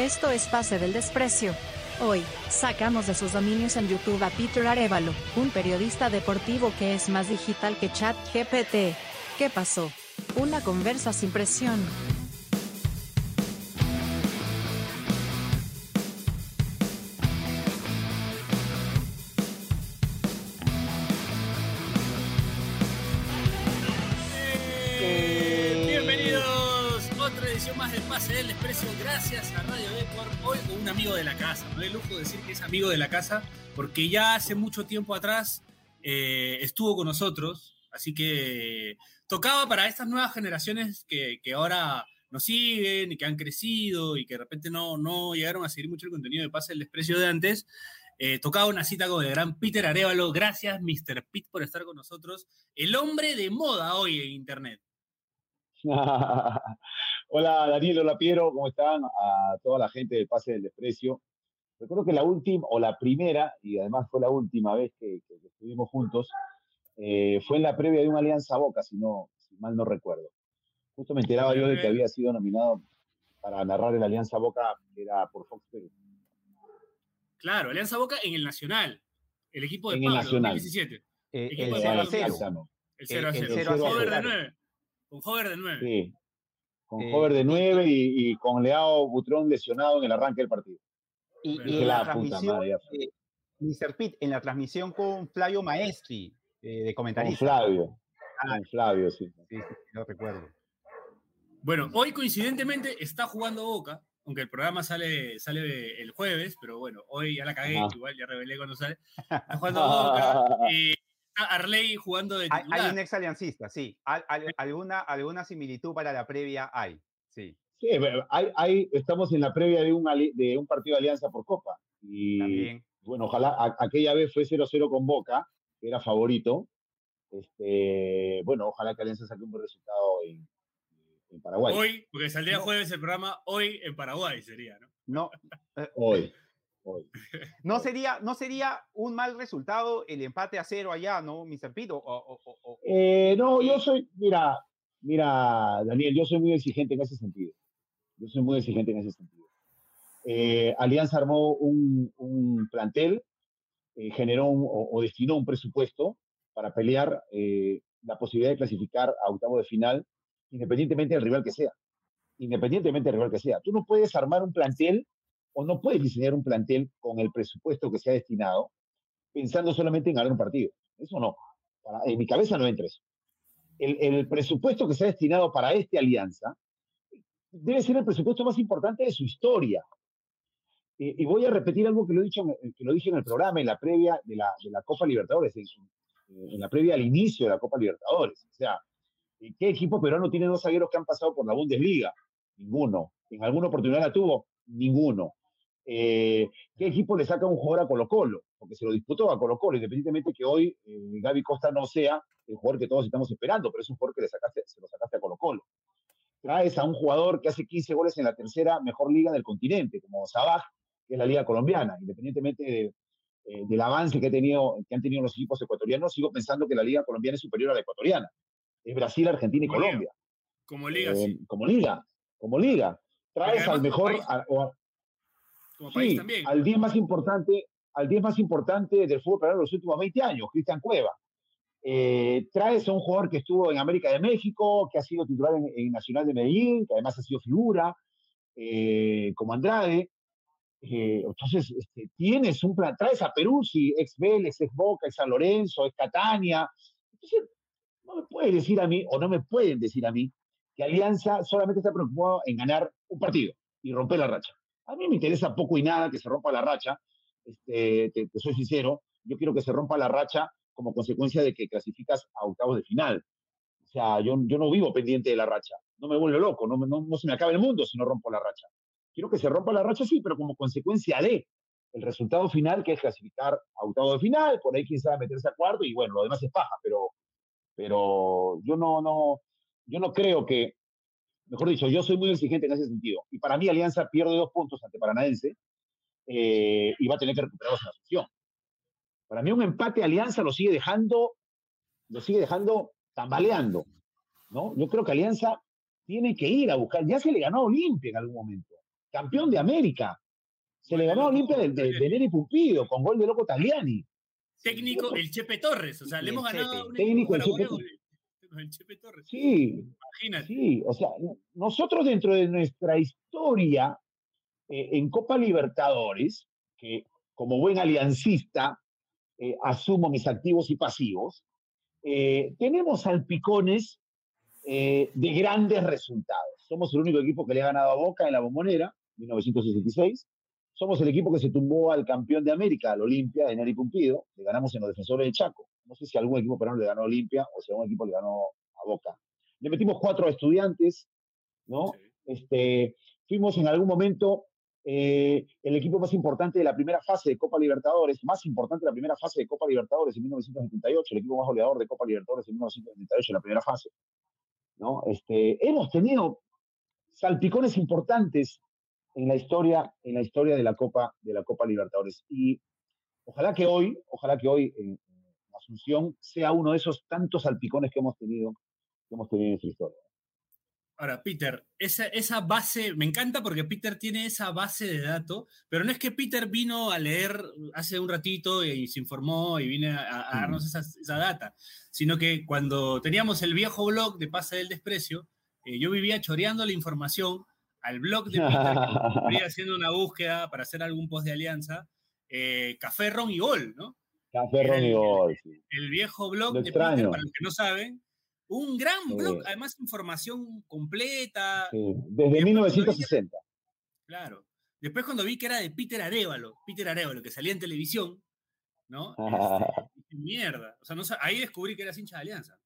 Esto es Pase del Desprecio. Hoy, sacamos de sus dominios en YouTube a Peter Arevalo, un periodista deportivo que es más digital que Chat GPT. ¿Qué pasó? Una conversa sin presión. Eh, Bienvenidos, otra edición más de Pase del Desprecio, gracias a amigo de la casa, no hay lujo decir que es amigo de la casa, porque ya hace mucho tiempo atrás eh, estuvo con nosotros, así que tocaba para estas nuevas generaciones que, que ahora nos siguen y que han crecido y que de repente no, no llegaron a seguir mucho el contenido de Pase del Desprecio de antes, eh, tocaba una cita con el gran Peter Arevalo. Gracias, Mr. Pete, por estar con nosotros. El hombre de moda hoy en Internet. hola Daniel, hola Piero, ¿cómo están? A toda la gente del Pase del Desprecio. Recuerdo que la última, o la primera, y además fue la última vez que, que estuvimos juntos, eh, fue en la previa de una alianza Boca, si, no, si mal no recuerdo. Justo me enteraba yo de que había sido nominado para narrar en la alianza Boca, que era por Fox Perú. Claro, Alianza Boca en el Nacional, el equipo de en Pablo, eh, el Nacional. 2017. Eh, el, el, 0 a 0. El 0 a 0. El 0 a 0. Con Hover de 9. Sí. Con Eh, Hover de 9 y, y con Leao Butrón lesionado en el arranque del partido. Y, en la, la puta transmisión, madre, eh, Mr. Pitt, en la transmisión con Flavio Maestri, eh, de Con comentarista. Flavio. Ah. Con Flavio, sí. Sí, sí, lo recuerdo. Bueno, hoy coincidentemente está jugando Boca, aunque el programa sale, sale el jueves, pero bueno, hoy ya la cagué, igual ya revelé cuando sale. Está jugando Boca está Arley jugando de Hay, titular. hay un ex aliancista, sí. Al- al- alguna, alguna similitud para la previa hay, sí. Sí, pero hay, hay- estamos en la previa de un, de un partido de alianza por Copa. Y También. bueno, ojalá a- aquella vez fue 0-0 con Boca, que era favorito. Este, bueno, ojalá que Alianza saque un buen resultado en, en Paraguay. Hoy, porque saldría No. jueves el programa, hoy en Paraguay sería, ¿no? No, Hoy. Hoy. no, sería, no sería un mal resultado el empate a cero allá, ¿no, Mr. Pitt? O, o- o- o- Eh, no, yo soy, mira, mira, Daniel, yo soy muy exigente en ese sentido. Yo soy muy exigente en ese sentido. Eh, Alianza armó un, un plantel, eh, generó un- o, destinó un presupuesto para pelear eh, la posibilidad de clasificar a octavo de final, independientemente del rival que sea. Independientemente del rival que sea. Tú no puedes armar un plantel o no puedes diseñar un plantel con el presupuesto que se ha destinado pensando solamente en ganar un partido. Eso no. Para- en mi cabeza no entra eso. El, el presupuesto que se ha destinado para esta alianza debe ser el presupuesto más importante de su historia. Y voy a repetir algo que lo, he dicho, que lo dije en el programa, en la previa de la, de la Copa Libertadores, en, en la previa al inicio de la Copa Libertadores. O sea, ¿qué equipo peruano tiene dos zagueros que han pasado por la Bundesliga? Ninguno. ¿En alguna oportunidad la tuvo? Ninguno. Eh, ¿Qué equipo le saca un jugador a Colo Colo? Porque se lo disputó a Colo Colo, independientemente que hoy eh, Gaby Costa no sea el jugador que todos estamos esperando, pero es un jugador que le sacaste, se lo sacaste a Colo Colo. Traes a un jugador que hace 15 goles en la tercera mejor liga del continente, como Sabaj, que es la liga colombiana, independientemente de, eh, del avance que, ha tenido, que han tenido los equipos ecuatorianos, sigo pensando que la liga colombiana es superior a la ecuatoriana. Es Brasil, Argentina y Como liga. Colombia. Como liga, sí. Como liga, como liga. Traes al mejor, país- a- o a- Como país sí, también. al 10 más importante, al 10 más importante del fútbol peruano en los últimos 20 años, Cristian Cueva. Eh, traes a un jugador que estuvo en América de México, que ha sido titular en, en Nacional de Medellín, que además ha sido figura, eh, como Andrade. Eh, entonces, este, tienes un plan, traes a Perú, sí, ex Vélez, ex Boca, ex San Lorenzo, ex Catania. Entonces, no me puedes decir a mí, o no me pueden decir a mí, que Alianza solamente está preocupado en ganar un partido y romper la racha. A mí me interesa poco y nada que se rompa la racha, este, te, soy sincero, yo quiero que se rompa la racha como consecuencia de que clasificas a octavos de final. O sea, yo, no vivo pendiente de la racha, no me vuelvo loco, no, se me acaba el mundo si no rompo la racha. Quiero que se rompa la racha, sí, pero como consecuencia de el resultado final, que es clasificar a octavo de final, por ahí quién sabe meterse a cuarto, y bueno, lo demás es paja, pero, yo no creo que, mejor dicho, yo soy muy exigente en ese sentido. Y para mí Alianza pierde dos puntos ante Paranaense eh, y va a tener que recuperarlos en la sesión. Para mí un empate Alianza lo sigue dejando, lo sigue dejando tambaleando, ¿no? Yo creo que Alianza tiene que ir a buscar, ya se le ganó a Olimpia en algún momento. campeón de América. Se le ganó a Olimpia de, de, de Neri Pumpido con gol de Loco Tagliani. Técnico, el Chepe Torres. O sea, le hemos ganado Técnico, el Chepe con el Chepe Torres. Sí, Imagínate. sí, o sea, nosotros dentro de nuestra historia eh, en Copa Libertadores, que como buen aliancista eh, asumo mis activos y pasivos, eh, tenemos salpicones de grandes resultados. Somos el único equipo que le ha ganado a Boca en la Bombonera, 1966. Somos el equipo que se tumbó al campeón de América, al Olimpia, de Neri Pumpido. Le ganamos en los defensores de Chaco. No sé si algún equipo peruano le ganó a Olimpia o si algún equipo le ganó a Boca. Le metimos cuatro estudiantes, ¿no? Sí. Este, fuimos en algún momento eh, el equipo más importante de la primera fase de Copa Libertadores, más importante de la primera fase de Copa Libertadores en 1978, el equipo más goleador de Copa Libertadores en 1978 en la primera fase. ¿no? Este, hemos tenido salpicones importantes en la historia, en la historia de la Copa, de la Copa Libertadores. Y ojalá que hoy, ojalá que hoy en Asunción sea uno de esos tantos salpicones que hemos tenido, que hemos tenido en nuestra historia. Ahora, Peter, esa, esa base, me encanta porque Peter tiene esa base de datos, pero no es que Peter vino a leer hace un ratito y, se informó y vino a, a darnos esa, esa, data, sino que cuando teníamos el viejo blog de Pase del Desprecio, eh, yo vivía choreando la información al blog de Peter, que haciendo una búsqueda para hacer algún post de alianza, eh, Café, Ron y Gol, ¿no? Café, Ron y Gol, sí. El viejo blog Lo de extraño. Peter, para los que no saben, un gran Sí. blog, además información completa. Sí, Desde Después 1960. Claro. Después cuando vi que era de Peter Arevalo, Peter Arevalo, que salía en televisión, ¿no? Este, mierda. O sea, no, ahí descubrí que eras hincha de Alianza.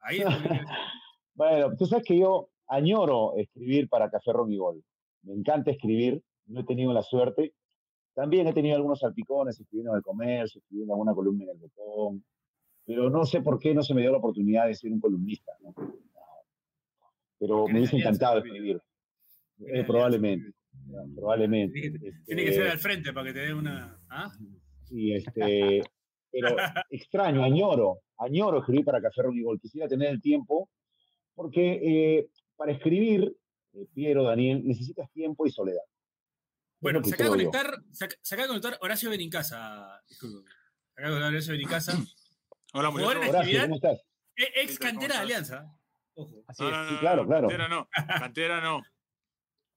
Ahí descubrí que eras Bueno, tú sabes que yo añoro escribir para Café Ron y Gol. Me encanta escribir, no he tenido la suerte. También he tenido algunos salpicones, escribiendo en el comercio, escribiendo alguna columna en el botón, pero no sé por qué no se me dio la oportunidad de ser un columnista. ¿no? Pero me hubiese encantado escribir. Eh, Alianza, probablemente, probablemente. Tiene que, Este, tiene que ser al frente para que te dé una. ¿Ah? Y este, pero extraño, añoro, añoro escribir para Café Gol. Quisiera tener el tiempo, porque eh, para escribir, eh, Piero, Daniel, necesitas tiempo y soledad. Bueno, se acaba, conectar, se, ac- se acaba de conectar Horacio Benincasa. Disculpe. Se acaba de conectar Horacio Benincasa. Hola, Horacio, actividad. ¿cómo estás? e- Ex ¿Qué tal? ¿Cómo cantera de? Alianza. Ojo. Así No, es. no, no, Sí, claro, claro. Cantera no. Cantera no.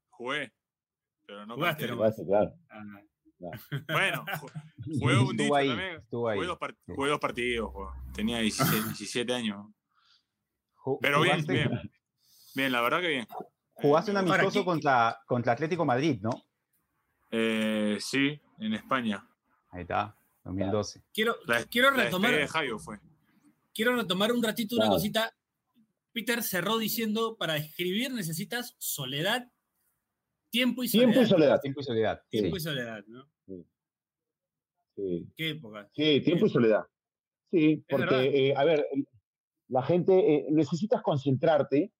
Jugué. Pero no Jugaste cantera. Gracias, claro. Ah, Bueno, ju- jugué un ahí, también. estuvo ahí. Jugué dos, jugué dos partidos. jugué. Tenía 17, 17 años. Pero bien, jugaste- bien. Bien, la verdad que bien. Jugaste un amistoso ¿qué- contra, contra Atlético Madrid, ¿no? Eh, sí, en España. Ahí está, 2012. quiero, La, quiero la retomar. despedida de Jairo fue. quiero retomar un ratito una Claro. cosita. Peter cerró diciendo, para escribir necesitas soledad, tiempo y soledad. Tiempo y soledad. Tiempo y soledad. Sí. Tiempo y soledad, ¿no? Sí, Qué época. sí, tiempo y soledad. Sí, porque, eh, a ver, la gente, eh, necesitas concentrarte,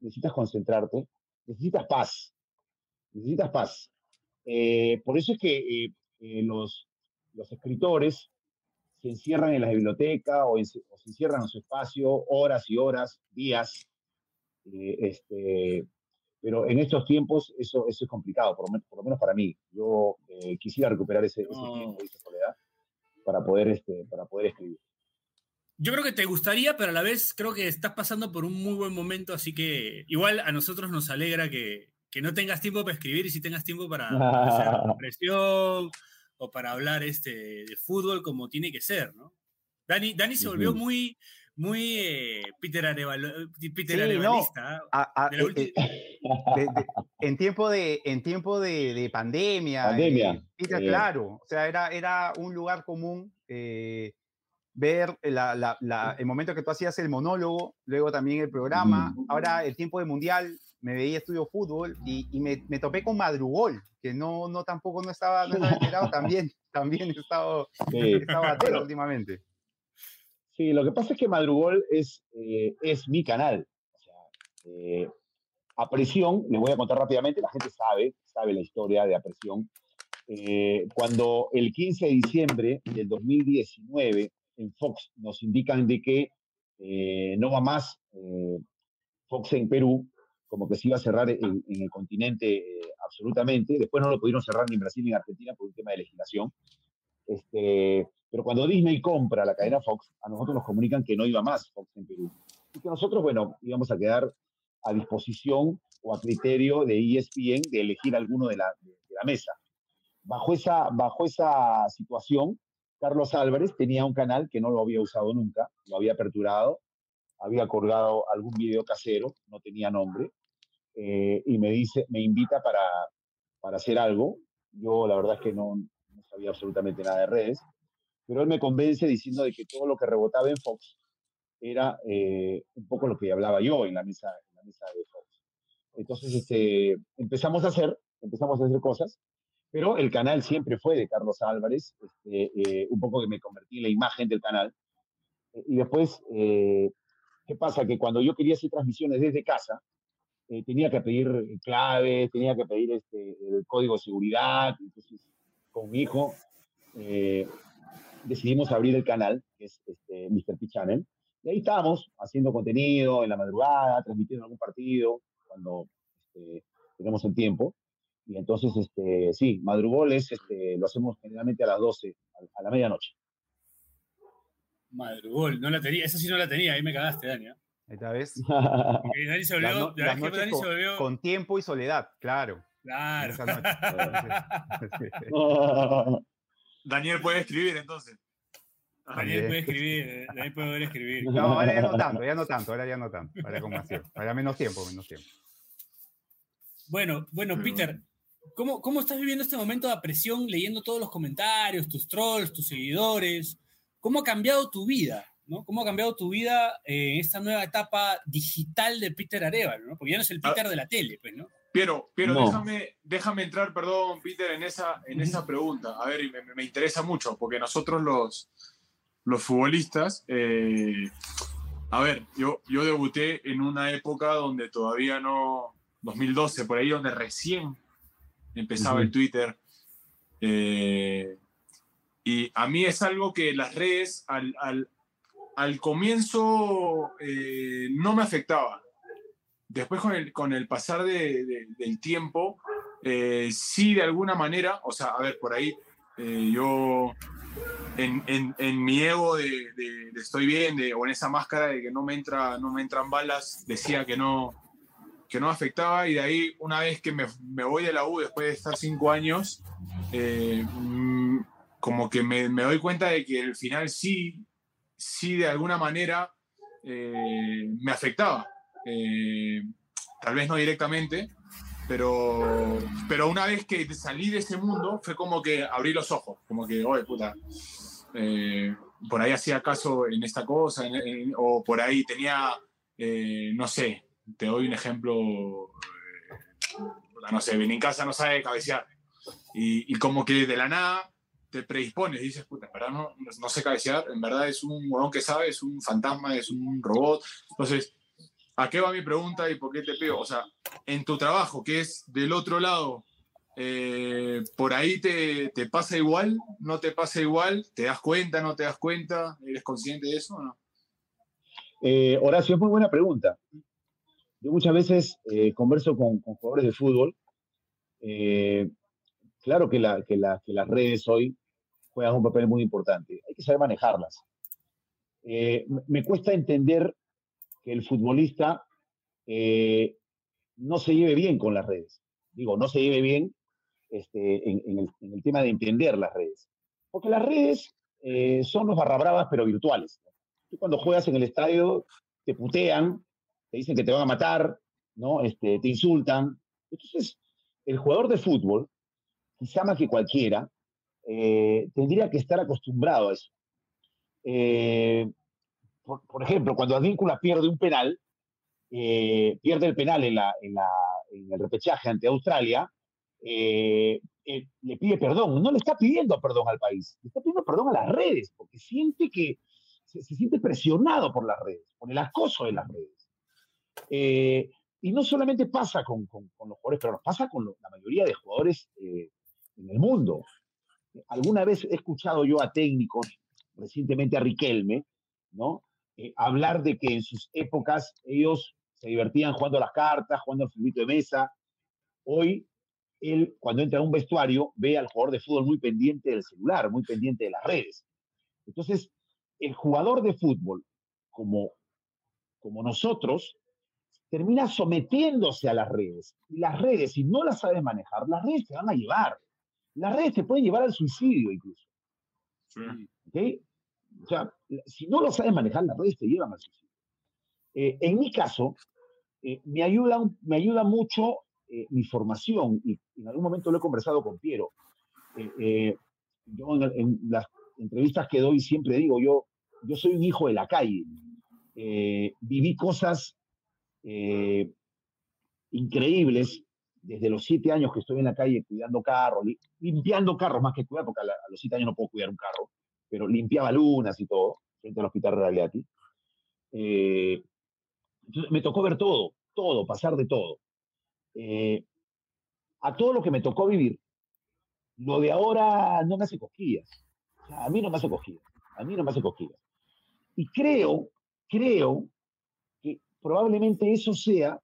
necesitas concentrarte, necesitas paz, necesitas paz. Eh, por eso es que eh, eh, los, los escritores se encierran en la biblioteca o, en- o se encierran en su espacio horas y horas, días. este, pero en estos tiempos eso, eso es complicado, por lo, men- por lo menos para mí. Yo quisiera recuperar ese, tiempo y esa soledad para poder, este, para poder escribir. Yo creo que te gustaría, pero a la vez creo que estás pasando por un muy buen momento, así que igual a nosotros nos alegra que, que no tengas tiempo para escribir y si tengas tiempo para, para hacer presión o para hablar este, de fútbol como tiene que ser, ¿no? Dani, Dani se volvió muy, muy eh, Peter, Arevalo- Peter Sí, Arevalista. ¿ah? A- a- De eh, eh, de- de- en tiempo de, en tiempo de, de pandemia, Pandemia, eh, Peter, eh. claro, o sea, era, era un lugar común eh, ver la- la- la- el momento que tú hacías el monólogo, luego también el programa, ahora el tiempo de mundial, me veía estudio fútbol y, y me, me topé con Madrugol, que no, no tampoco no estaba, no estaba enterado, también, también he estado, Sí. atento Bueno. últimamente. Sí, lo que pasa es que Madrugol es, eh, es mi canal. O sea, eh, a presión, les voy a contar rápidamente, la gente sabe, sabe la historia de Apresión. Eh, cuando el 15 de diciembre del 2019 en Fox nos indican de que eh, no va más eh, Fox en Perú, como que se iba a cerrar en, en el continente eh, absolutamente. Después no lo pudieron cerrar ni en Brasil ni en Argentina por un tema de legislación. Este, pero cuando Disney compra la cadena Fox, a nosotros nos comunican que no iba más Fox en Perú. Y que nosotros, bueno, íbamos a quedar a disposición o a criterio de ESPN de elegir alguno de la, de, de la mesa. Bajo esa, bajo esa situación, Carlos Álvarez tenía un canal que no lo había usado nunca, lo había aperturado, había colgado algún video casero, no tenía nombre, eh, y me dice, me invita para, para hacer algo. Yo la verdad es que no, no sabía absolutamente nada de redes, pero él me convence diciendo de que todo lo que rebotaba en Fox era eh, un poco lo que hablaba yo en la mesa, en la mesa de Fox. Entonces este, empezamos a hacer, empezamos a hacer cosas, pero el canal siempre fue de Carlos Álvarez, este, eh, un poco que me convertí en la imagen del canal. Y después, eh, ¿qué pasa? Que cuando yo quería hacer transmisiones desde casa, eh, tenía que pedir claves, tenía que pedir este, el código de seguridad. Entonces, con mi hijo, eh, decidimos abrir el canal, que es este, Mr. P Channel. Y ahí estábamos haciendo contenido en la madrugada, transmitiendo algún partido, cuando este, tenemos el tiempo. Y entonces, este, sí, madrugoles este, lo hacemos generalmente a las 12, a, a la medianoche. Madrugol, no la tenía, esa sí no la tenía, ahí me cagaste, Dani. ¿eh? Esta vez. Porque Dani se volvió, no- la que Dani con, se volvió- con tiempo y soledad, claro. Claro. Esa noche. Daniel puede escribir entonces. Daniel puede escribir, eh, Daniel puede volver a escribir. No, ahora ya no tanto, ya no tanto, ahora ya no tanto. Ahora con más tiempo. Ahora menos tiempo, menos tiempo. Bueno, bueno, Peter, ¿cómo, ¿cómo estás viviendo este momento de presión leyendo todos los comentarios, tus trolls, tus seguidores? ¿Cómo ha cambiado tu vida? ¿No? ¿Cómo ha cambiado tu vida eh, en esta nueva etapa digital de Peter Arevalo? ¿no? Porque ya no es el Peter de la tele, pues, ¿no? Piero, Piero No. déjame, déjame entrar, perdón, Peter, en esa, en esa pregunta. A ver, me, me interesa mucho, porque nosotros los, los futbolistas, eh, a ver, yo, yo debuté en una época donde todavía no, 2012, por ahí, donde recién empezaba el Twitter. eh, y a mí es algo que las redes al, al, al comienzo eh, no me afectaba. Después con el, con el pasar de- de- del tiempo, eh, sí de alguna manera, o sea, a ver, por ahí eh, yo en, en- en mi ego de estoy bien, de, o en esa máscara de que no me, entra, no me entran balas, decía que no, que no afectaba y de ahí una vez que me, me voy de la U después de estar cinco años, eh, mm, como que me, me doy cuenta de que el final sí, sí de alguna manera eh, me afectaba. Eh, tal vez no directamente, pero, pero una vez que salí de ese mundo fue como que abrí los ojos, como que, oye, puta, eh, por ahí hacía caso en esta cosa, en- en- o por ahí tenía, eh, no sé, te doy un ejemplo, no sé, ven en casa no sabe cabecear, y, y como que de la nada te predispones, dices, puta, en verdad no, no sé cabecear, en verdad es un huevón que sabe, es un fantasma, es un robot, entonces ¿A qué va mi pregunta y por qué te pido? O sea, en tu trabajo, que es del otro lado, eh, ¿por ahí te, te pasa igual? ¿No te pasa igual? ¿Te das cuenta? ¿No te das cuenta? ¿Eres consciente de eso o no? Eh, Horacio, es muy buena pregunta. Yo muchas veces eh, converso con, jugadores de fútbol. Claro que, la- que la- que las redes hoy juegan un papel muy importante. Hay que saber manejarlas. Eh, me- cuesta entender que el futbolista eh, no se lleve bien con las redes. Digo, no se lleve bien este, en, en el tema de entender las redes. Porque las redes eh, son los barrabravas, pero virtuales. Tú cuando juegas en el estadio te putean, te dicen que te van a matar, ¿no? Este, te insultan. Entonces, el jugador de fútbol, quizá más que cualquiera, eh, tendría que estar acostumbrado a eso. Eh, por, ejemplo, cuando Advíncula pierde un penal, eh, pierde el penal en, el repechaje ante Australia, le pide perdón. No le está pidiendo perdón al país, le está pidiendo perdón a las redes, porque siente que se, siente presionado por las redes, por el acoso de las redes. Y no solamente pasa con, los jugadores, pero pasa con la mayoría de jugadores en el mundo. Alguna vez he escuchado yo a técnicos, recientemente a Riquelme, ¿no? Eh, hablar de que en sus épocas ellos se divertían jugando a las cartas, jugando al fútbol de mesa. Hoy, él, cuando entra a un vestuario, ve al jugador de fútbol muy pendiente del celular, muy pendiente de las redes. Entonces, el jugador de fútbol, como, como nosotros, termina sometiéndose a las redes. Y las redes, si no las sabes manejar, las redes te van a llevar. Las redes te pueden llevar al suicidio incluso. ¿Okay? O sea, si no lo sabes manejar, las redes te llevan al suicidio. Eh, en mi caso, eh, me, ayuda, me ayuda mucho eh, mi formación, y en algún momento lo he conversado con Piero. yo en, en, las entrevistas que doy siempre digo, yo, yo soy un hijo de la calle. viví cosas increíbles desde los siete años que estoy en la calle cuidando carros, limpiando carros más que cuidar, porque a, los siete años no puedo cuidar un carro, pero limpiaba lunas y todo, frente al hospital Realeati. Eh, me tocó ver todo, todo, pasar de todo. Eh, a todo lo que me tocó vivir, lo de ahora no me hace cosquillas. a mí no me hace cosquillas. A mí no me hace cosquillas. Y creo, creo que probablemente eso sea,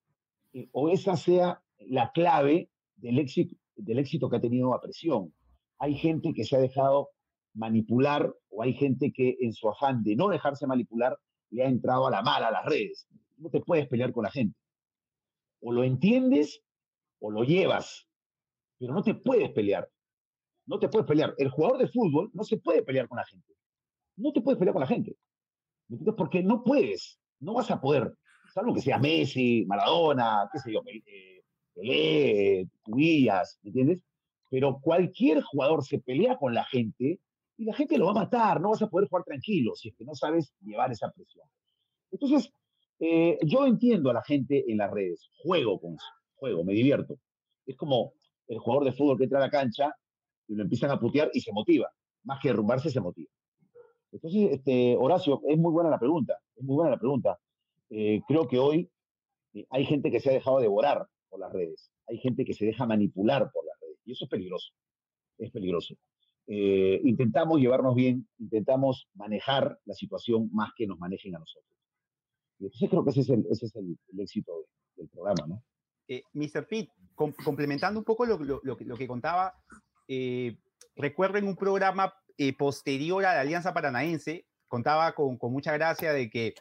eh, o esa sea la clave del éxito, del éxito que ha tenido a presión. Hay gente que se ha dejado manipular o hay gente que en su afán de no dejarse manipular le ha entrado a la mala a las redes. No te puedes pelear con la gente. O lo entiendes o lo llevas, pero no te puedes pelear. No te puedes pelear. El jugador de fútbol no se puede pelear con la gente. No te puedes pelear con la gente. Porque no puedes, no vas a poder. Salvo que sea Messi, Maradona, qué sé yo, eh, Pelé, Cubillas, ¿me entiendes? Pero cualquier jugador se pelea con la gente y la gente lo va a matar, no vas a poder jugar tranquilo si es que no sabes llevar esa presión. Entonces, eh, yo entiendo a la gente en las redes, juego con eso, juego, me divierto. Es como el jugador de fútbol que entra a la cancha y lo empiezan a putear y se motiva, más que derrumbarse se motiva. Entonces, este, Horacio, es muy buena la pregunta, es muy buena la pregunta. Eh, creo que hoy eh, hay gente que se ha dejado devorar por las redes, hay gente que se deja manipular por las redes y eso es peligroso, es peligroso. Eh, intentamos llevarnos bien, intentamos manejar la situación más que nos manejen a nosotros. Y entonces creo que ese es el, ese es el, éxito del programa, ¿no? Eh, Mr. Pitt, complementando un poco lo, lo, lo, lo que contaba, eh, recuerden un programa eh, posterior a la Alianza Paranaense, contaba con, con, mucha gracia de que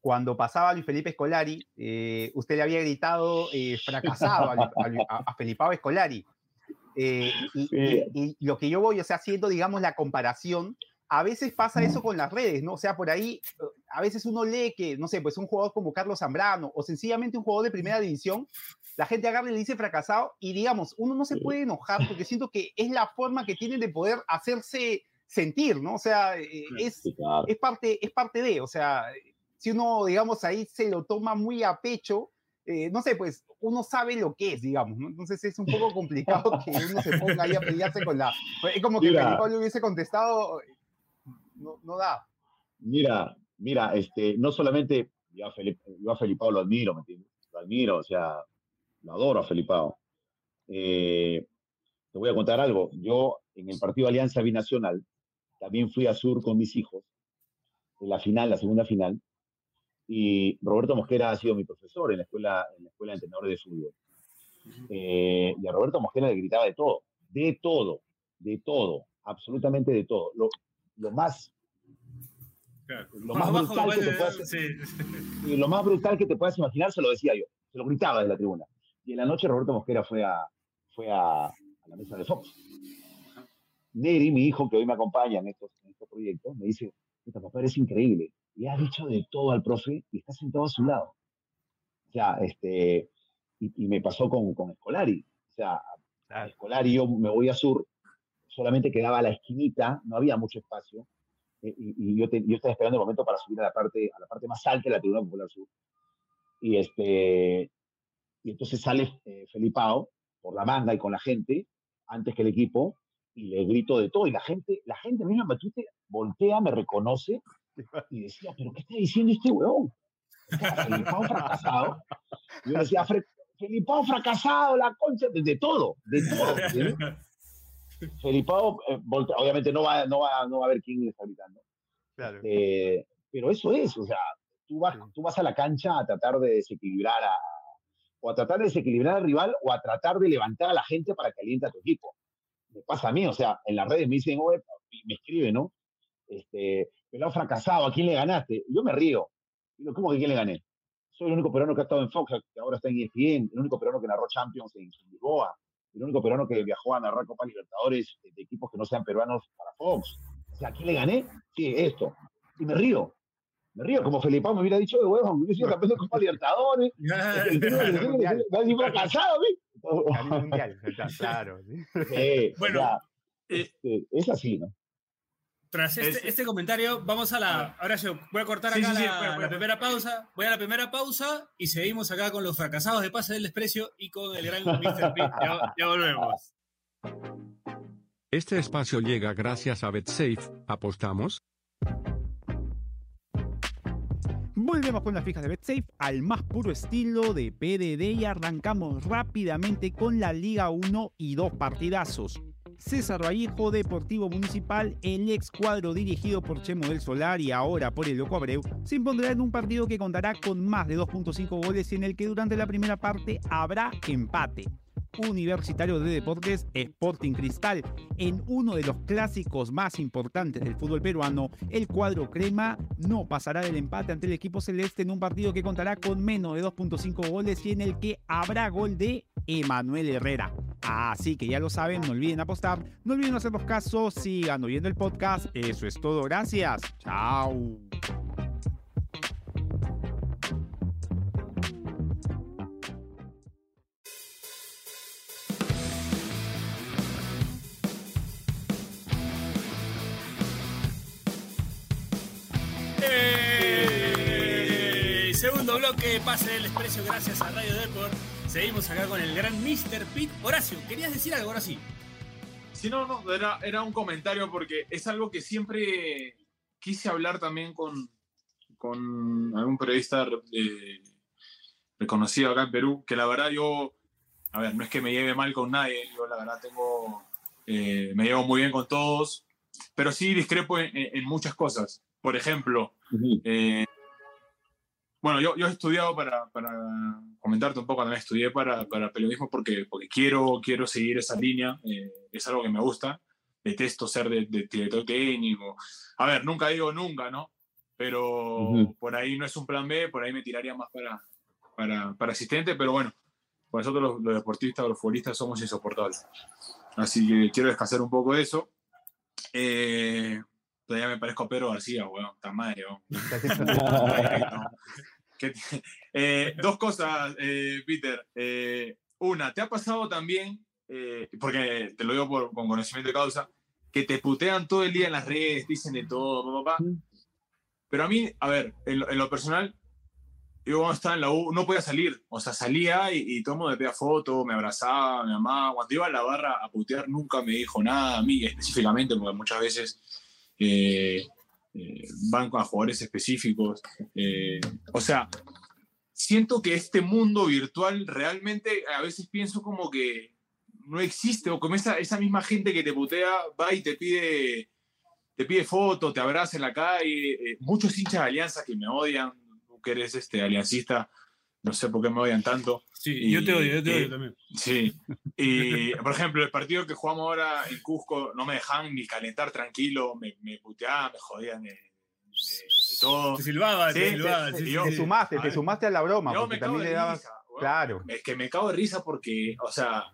cuando pasaba Luis Felipe Escolari, eh, usted le había gritado fracasado a, a, a Felipao Escolari. Eh, y, sí. y, y, lo que yo voy, o sea, haciendo, digamos, la comparación, a veces pasa eso con las redes, ¿no? O sea, por ahí, a veces uno lee que, no sé, pues un jugador como Carlos Zambrano o sencillamente un jugador de primera división, la gente agarra y le dice fracasado y, digamos, uno no se puede enojar porque siento que es la forma que tienen de poder hacerse sentir, ¿no? O sea, es, es, parte, es parte de, o sea, si uno, digamos, ahí se lo toma muy a pecho, eh, no sé, pues uno sabe lo que es, digamos, ¿no? Entonces es un poco complicado que uno se ponga ahí a pelearse con la... Es como que le hubiese contestado, no, no, da. Mira, mira, este, no solamente yo a, Felipe, yo a Felipao lo admiro, ¿me entiendes? Lo admiro, o sea, lo adoro a Felipao. Eh, te voy a contar algo. Yo en el partido Alianza Binacional también fui a Sur con mis hijos en la final, la segunda final, y Roberto Mosquera ha sido mi profesor en la escuela, en la escuela de entrenadores de fútbol. Eh, y a Roberto Mosquera le gritaba de todo, de todo, de todo, absolutamente de todo. Lo, lo más, claro. lo más, más brutal que te puedas, sí. y lo más brutal que te puedas imaginar se lo decía yo, se lo gritaba desde la tribuna. Y en la noche Roberto Mosquera fue a, fue a, a la mesa de Fox. Neri, mi hijo que hoy me acompaña en estos, en estos proyectos, me dice, papá, eres increíble le ha dicho de todo al profe y está sentado a su lado. O sea, este, y, y me pasó con, con Escolari. O sea, a Escolari yo me voy a sur, solamente quedaba la esquinita, no había mucho espacio, eh, y, y yo, te, yo, estaba esperando el momento para subir a la parte, a la parte más alta de la Tribuna Popular Sur. Y, este, y entonces sale eh, Felipao por la manga y con la gente, antes que el equipo, y le grito de todo. Y la gente, la gente misma me voltea, me reconoce y decía, ¿pero qué está diciendo este huevón? Felipao fracasado. Yo decía, Felipao fracasado, la concha, de, de todo, de todo. ¿sí? Felipao, eh, obviamente no va, no, va, no va a ver quién le está gritando. Claro. Eh, pero eso es, o sea, tú vas, tú vas a la cancha a tratar de desequilibrar a, o a tratar de desequilibrar al rival o a tratar de levantar a la gente para que aliente a tu equipo. Me pasa a mí, o sea, en las redes me dicen, oye, me escriben, ¿no? Este, pero ha fracasado, ¿a quién le ganaste? Yo me río. Digo, ¿cómo que quién le gané? Soy el único peruano que ha estado en Fox, que ahora está en ESPN, el único peruano que narró Champions en Lisboa, el único peruano que viajó a narrar Copa Libertadores de, equipos que no sean peruanos para Fox. O sea, ¿a quién le gané? Sí, esto. Y me río. Me río, como Felipe me hubiera dicho de huevón, yo soy campeón de Copa Libertadores. Nadie fracasado, claro. bueno, este, es así, ¿no? Tras este, este, comentario, vamos a la. Ahora yo voy a cortar acá la, primera pausa. Voy a la primera pausa y seguimos acá con los fracasados de pase del desprecio y con el gran Mr. P. Ya, volvemos. Este espacio llega gracias a BetSafe. ¿Apostamos? Volvemos con las fijas de BetSafe al más puro estilo de PDD y arrancamos rápidamente con la Liga 1 y dos partidazos. César Vallejo, Deportivo Municipal, el ex cuadro dirigido por Chemo del Solar y ahora por el Loco Abreu, se impondrá en un partido que contará con más de 2.5 goles y en el que durante la primera parte habrá empate. Universitario de Deportes Sporting Cristal. En uno de los clásicos más importantes del fútbol peruano, el cuadro crema no pasará del empate ante el equipo celeste en un partido que contará con menos de 2.5 goles y en el que habrá gol de Emanuel Herrera. Así que ya lo saben, no olviden apostar, no olviden hacer los casos, sigan oyendo el podcast. Eso es todo, gracias. Chao. Bloque, pase el desprecio gracias a Radio Deport. Seguimos acá con el gran Mr. Pete. Horacio, ¿querías decir algo ahora sí? Sí, no, no, era, era un comentario porque es algo que siempre quise hablar también con, con algún periodista eh, reconocido acá en Perú, que la verdad yo, a ver, no es que me lleve mal con nadie, yo la verdad tengo, eh, me llevo muy bien con todos, pero sí discrepo en, muchas cosas. Por ejemplo, bueno, yo, yo he estudiado para, para, comentarte un poco, también estudié para, para periodismo porque, porque quiero, quiero seguir esa línea, eh, es algo que me gusta, detesto ser de, director técnico. A ver, nunca digo nunca, ¿no? Pero por ahí no es un plan B, por ahí me tiraría más para, para, para asistente, pero bueno, nosotros los, los, deportistas, los futbolistas somos insoportables. Así que quiero descansar un poco de eso. Eh, todavía me parezco a Pedro García, weón, está madre, weón. Eh, dos cosas, eh, Peter. Eh, una, ¿te ha pasado también, porque te lo digo por, con conocimiento de causa, que te putean todo el día en las redes, dicen de todo, papá? Pero a mí, a ver, en lo, personal, yo cuando estaba en la U no podía salir. O sea, salía y, todo el mundo me pedía fotos, me abrazaba, mi mamá. Cuando iba a la barra a putear, nunca me dijo nada a mí específicamente, porque muchas veces eh, eh, van a jugadores específicos. Eh, o sea, siento que este mundo virtual realmente a veces pienso como que no existe, o como esa, esa misma gente que te putea va y te pide, te pide fotos, te abraza en la calle. muchos hinchas de Alianza que me odian, tú que eres este, aliancista, no sé por qué me odian tanto. Sí, yo te odio, yo te odio también. Sí. Y, por ejemplo, el partido que jugamos ahora en Cusco no me dejan ni calentar tranquilo, me, me puteaban, me jodían de, todo. Te silbaba, te silbaba. Te, sumaste, te sumaste a la broma. Yo me también le dabas. claro. Es que me cago de risa porque, o sea,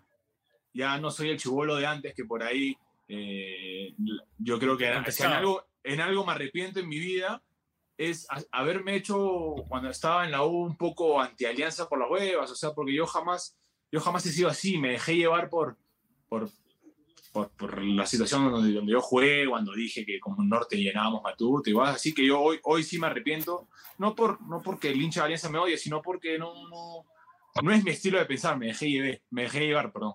ya no soy el chubolo de antes que por ahí. Eh, yo creo que en algo, en algo me arrepiento en mi vida es haberme hecho cuando estaba en la U un poco anti-alianza por las huevas, o sea, porque yo jamás, yo jamás he sido así, me dejé llevar por, por, por, la situación donde, donde, yo jugué, cuando dije que como un norte llenábamos Matute, igual, así que yo hoy, hoy sí me arrepiento, no, por, no porque el hincha de alianza me odie, sino porque no, no, no es mi estilo de pensar, me dejé llevar, me dejé llevar perdón.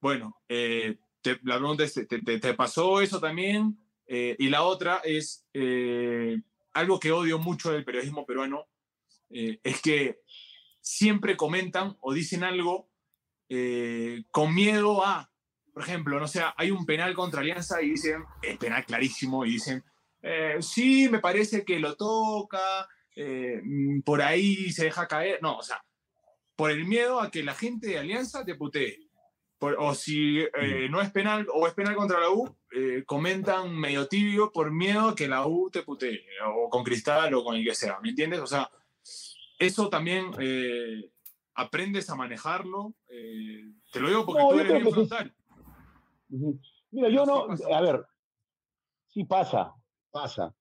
Bueno, eh, la pregunta es, ¿te, te, pasó eso también? Eh, y la otra es, eh, algo que odio mucho del periodismo peruano eh, es que siempre comentan o dicen algo eh, con miedo a, por ejemplo, no sé, hay un penal contra Alianza y dicen, es penal clarísimo, y dicen, eh, sí, me parece que lo toca, eh, por ahí se deja caer. No, o sea, por el miedo a que la gente de Alianza te putee. O si eh, no es penal o es penal contra la U, eh, comentan medio tibio por miedo a que la U te putee, o con Cristal o con el que sea, ¿me entiendes? O sea, eso también aprendes a manejarlo. te lo digo porque tú eres bien frontal. Mira, yo no, a ver, sí pasa, pasa.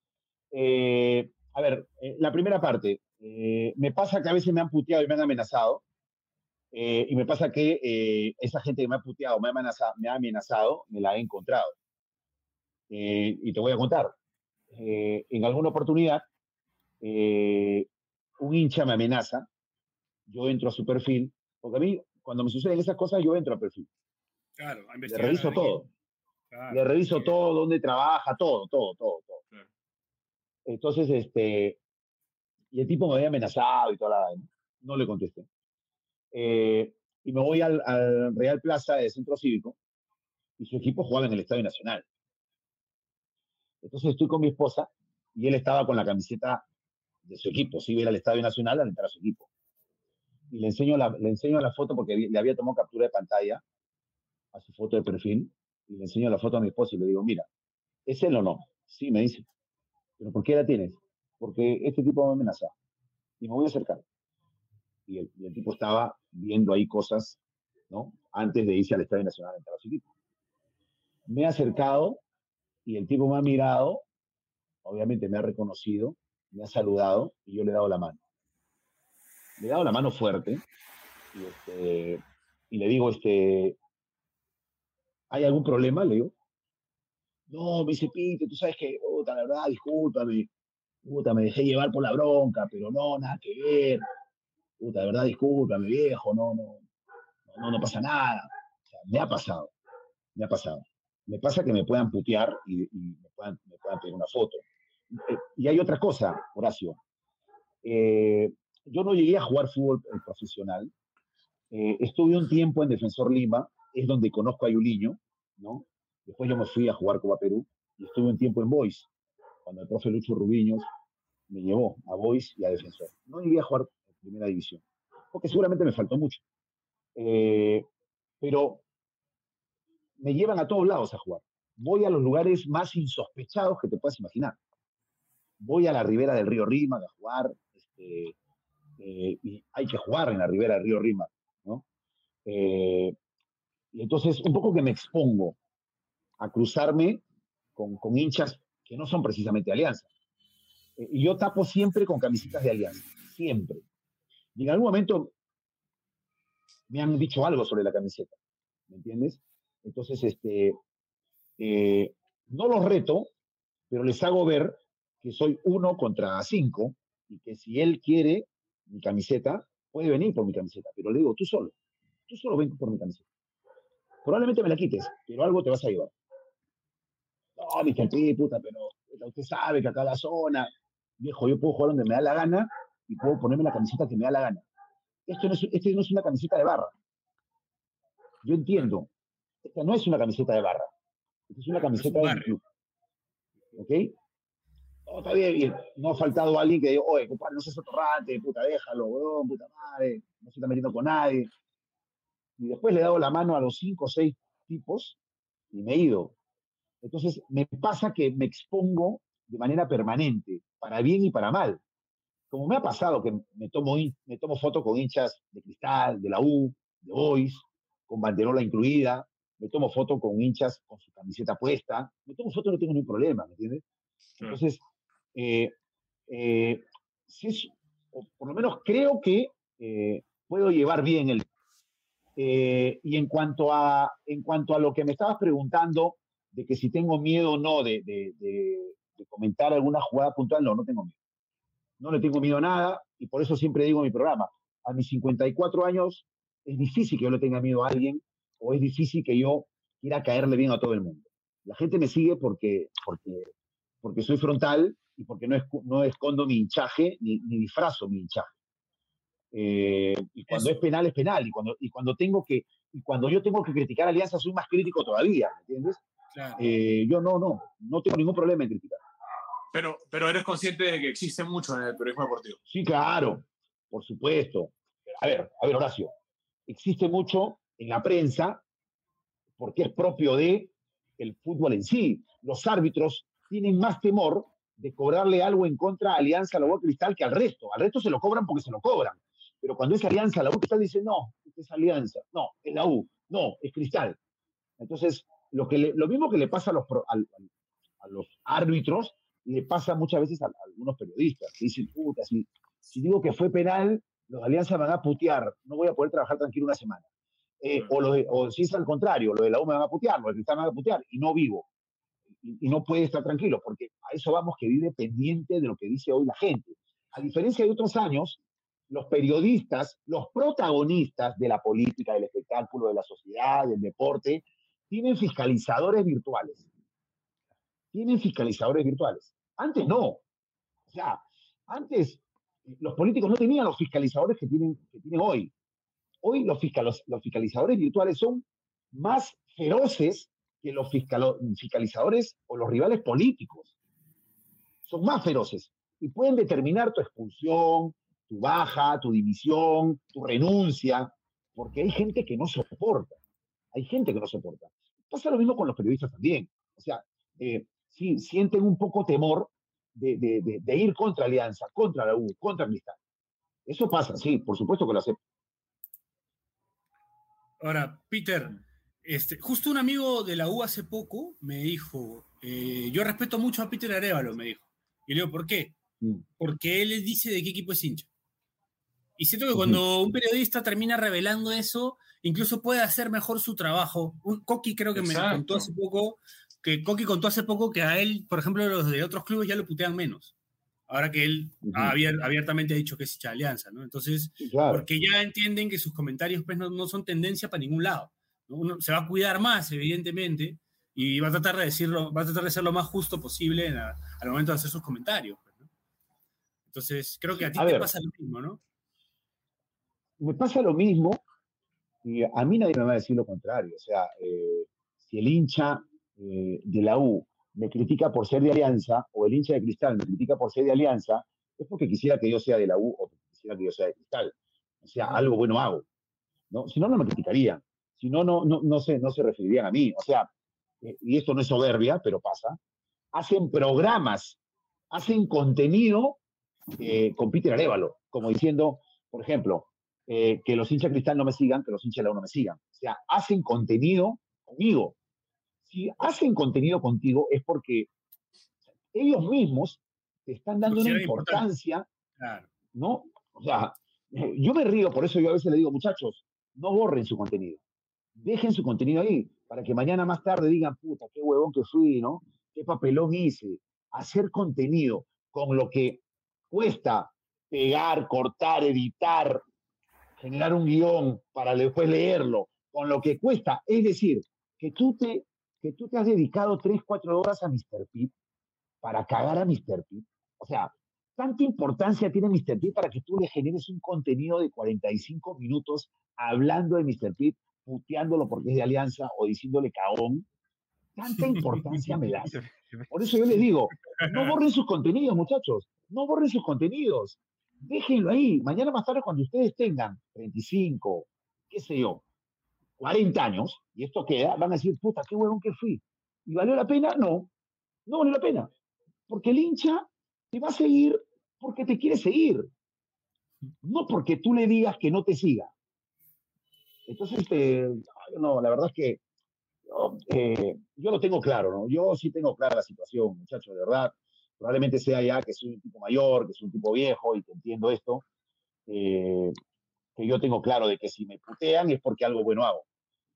Eh, a ver, eh, la primera parte, eh, me pasa que a veces me han puteado y me han amenazado, y me pasa que esa gente que me ha puteado, me ha amenazado, me, ha amenazado, me la he encontrado. y te voy a contar, en alguna oportunidad, un hincha me amenaza, yo entro a su perfil, porque a mí, cuando me suceden esas cosas, yo entro al perfil. Claro, a Le reviso todo. Le reviso todo, dónde trabaja, todo, todo, todo, todo. Entonces, este, y el tipo me había amenazado y toda la. No le contesté. Eh, y me voy al, Real Plaza de Centro Cívico y su equipo jugaba en el Estadio Nacional. Entonces estoy con mi esposa y él estaba con la camiseta de su equipo. Sí, iba al Estadio Nacional a entrar a su equipo. Y le enseño la, le enseño la foto porque le había tomado captura de pantalla a su foto de perfil y le enseño la foto a mi esposa y le digo, mira, ¿es él o no? Sí, me dice. ¿Pero por qué la tienes? Porque este tipo me amenaza. Y me voy a acercar. Y el, tipo estaba viendo ahí cosas, ¿no? Antes de irse al Estadio Nacional a entrar a su equipo. Me he acercado y el tipo me ha mirado, obviamente me ha reconocido, me ha saludado y yo le he dado la mano. Le he dado la mano fuerte y, este, y le digo, este, ¿hay algún problema? Le digo, no, me dice, Pite, tú sabes que, puta, la verdad, discúlpame, puta, me dejé llevar por la bronca, pero no, nada que ver, puta, de verdad, discúlpame, viejo, no, no, no, no pasa nada. Me ha pasado, me ha pasado. Me pasa que me puedan putear y, me, puedan, me, puedan, pedir una foto. Eh, y hay otra cosa, Horacio. Eh, yo no llegué a jugar fútbol eh, profesional. estuve un tiempo en Defensor Lima, es donde conozco a Yuliño, ¿no? Después yo me fui a jugar Copa Perú y estuve un tiempo en Boys, cuando el profe Lucho Rubiños me llevó a Boys y a Defensor. No llegué a jugar primera división, porque seguramente me faltó mucho. Eh, pero me llevan a todos lados a jugar. Voy a los lugares más insospechados que te puedas imaginar. Voy a la ribera del río Rima a jugar, este, eh, hay que jugar en la ribera del río Rima, ¿no? Eh, y entonces, un poco que me expongo a cruzarme con, con hinchas que no son precisamente alianzas. Y yo tapo siempre con camisetas de alianza, siempre. Y en algún momento me han dicho algo sobre la camiseta, ¿me entiendes? Entonces, este, eh, no los reto, pero les hago ver que soy uno contra cinco y que si él quiere mi camiseta, puede venir por mi camiseta, pero le digo, tú solo, tú solo ven por mi camiseta. Probablemente me la quites, pero algo te vas a llevar no, Mr. P, puta, pero usted sabe que acá la zona, viejo, yo puedo jugar donde me da la gana y puedo ponerme la camiseta que me da la gana. Esto no es, esto no es una camiseta de barra. Yo entiendo, esta no es una camiseta de barra, esta es una camiseta de club. ¿Ok? No, está bien, No ha faltado alguien que diga, oye, compadre, no seas atorrante, puta, déjalo, weón, puta madre, no se está metiendo con nadie. Y después le he dado la mano a los cinco o seis tipos y me he ido. Entonces, me pasa que me expongo de manera permanente, para bien y para mal. Como me ha pasado que me tomo, me tomo fotos con hinchas de cristal, de la U, de Boys, con banderola incluida, me tomo fotos con hinchas con su camiseta puesta, me tomo fotos no tengo ningún problema, ¿me entiendes? Entonces, eh, eh, si por lo menos creo que eh, puedo llevar bien el... y en cuanto, a, en cuanto a lo que me estabas preguntando de que si tengo miedo o no de, comentar alguna jugada puntual, no, no tengo miedo. No le tengo miedo a nada y por eso siempre digo en mi programa, a mis 54 años es difícil que yo le tenga miedo a alguien o es difícil que yo quiera caerle bien a todo el mundo. La gente me sigue porque, porque, porque soy frontal y porque no, no escondo mi hinchaje ni, ni disfrazo mi hinchaje. Eh, y cuando es penal, es penal. Y cuando, y cuando tengo que, y cuando yo tengo que criticar Alianza, soy más crítico todavía, ¿me entiendes? Eh, yo no, no, no tengo ningún problema en criticar. Pero, pero eres consciente de que existe mucho en el periodismo deportivo. Sí, claro, por supuesto. A ver, a ver, Horacio, existe mucho en la prensa porque es propio de el fútbol en sí. Los árbitros tienen más temor de cobrarle algo en contra a Alianza La U Cristal que al resto. Al resto se lo cobran porque se lo cobran. Pero cuando es Alianza La U Cristal dice, no, es Alianza, no, es la U, no, es Cristal. Entonces, lo, que lo mismo que le pasa a, los árbitros, le pasa muchas veces a, algunos periodistas. Que dicen, puta, si, si digo que fue penal, los Alianza van a putear, no voy a poder trabajar tranquilo una semana. Eh, o, lo o si es al contrario, lo de la U me van a putear, lo de Cristal me van a putear, y no vivo. Y, no puede estar tranquilo, porque a eso vamos que vive pendiente de lo que dice hoy la gente. A diferencia de otros años, los periodistas, los protagonistas de la política, del espectáculo, de la sociedad, del deporte, tienen fiscalizadores virtuales. Tienen fiscalizadores virtuales. Antes no. O sea, antes los políticos no tenían los fiscalizadores que tienen, que tienen hoy. Hoy los, los, fiscalizadores virtuales son más feroces que los fiscalizadores o los rivales políticos. Son más feroces y pueden determinar tu expulsión, tu baja, tu dimisión, tu renuncia, porque hay gente que no soporta. Hay gente que no soporta. Pasa lo mismo con los periodistas también. O sea, eh, sí, sienten un poco temor de, ir contra Alianza, contra la U, contra Amistad. Eso pasa, sí, por supuesto que lo acepto. Ahora, Peter, este, justo un amigo de la U hace poco me dijo, eh, yo respeto mucho a Peter Arevalo, me dijo. Y le digo, ¿por qué? Mm. Porque él dice de qué equipo es hincha. Y siento que cuando un periodista termina revelando eso, incluso puede hacer mejor su trabajo. Un, Coqui creo que me contó hace poco que Coqui contó hace poco que a él, por ejemplo, los de otros clubes ya lo putean menos. Ahora que él abiertamente ha dicho que es hincha alianza, ¿no? Entonces, porque ya entienden que sus comentarios pues, no, son tendencia para ningún lado. Uno se va a cuidar más, evidentemente, y va a tratar de decirlo, va a tratar de ser lo más justo posible al momento de hacer sus comentarios. Pues, Entonces, creo que a ti te pasa lo mismo, ¿no? Me pasa lo mismo, y a mí nadie me va a decir lo contrario. O sea, eh, si el hincha eh, de la U me critica por ser de Alianza, o el hincha de Cristal me critica por ser de Alianza, es porque quisiera que yo sea de la U o porque quisiera que yo sea de Cristal. O sea, algo bueno hago. ¿no? Si no, no me criticarían. Si no, no, no, no, se, no se referirían a mí. O sea, eh, y esto no es soberbia, pero pasa, hacen programas, hacen contenido eh, con Peter Arevalo, como diciendo, por ejemplo, que los hinchas Cristal no me sigan, que los hinchas de la U no me sigan. O sea, hacen contenido conmigo si hacen contenido contigo es porque ellos mismos te están dando una importancia, ¿no? O sea, yo me río, por eso yo a veces le digo, muchachos, no borren su contenido. Dejen su contenido ahí, para que mañana más tarde digan, puta, qué huevón que fui, ¿no? Qué papelón hice. Hacer contenido con lo que cuesta pegar, cortar, editar, generar un guion para después leerlo, con lo que cuesta. Es decir, que tú te que tú te has dedicado 3, 4 horas a Mr. Pete para cagar a Mr. Pete. O sea, tanta importancia tiene Mr. Pete para que tú le generes un contenido de 45 minutos hablando de Mr. Pete, puteándolo porque es de alianza o diciéndole caón. Tanta importancia me das. Por eso yo les digo, no borren sus contenidos, muchachos. No borren sus contenidos. Déjenlo ahí. Mañana más tarde, cuando ustedes tengan 35, qué sé yo, 40 años, y esto queda, van a decir, puta, qué huevón que fui. ¿Y valió la pena? No, no valió la pena. Porque el hincha te va a seguir porque te quiere seguir, no porque tú le digas que no te siga. Entonces, este, no, la verdad es que yo, eh, yo lo tengo claro, ¿no? Yo sí tengo clara la situación, muchachos, de verdad. Probablemente sea ya que soy un tipo mayor, que soy un tipo viejo y que entiendo esto. Eh, que yo tengo claro de que si me putean es porque algo bueno hago.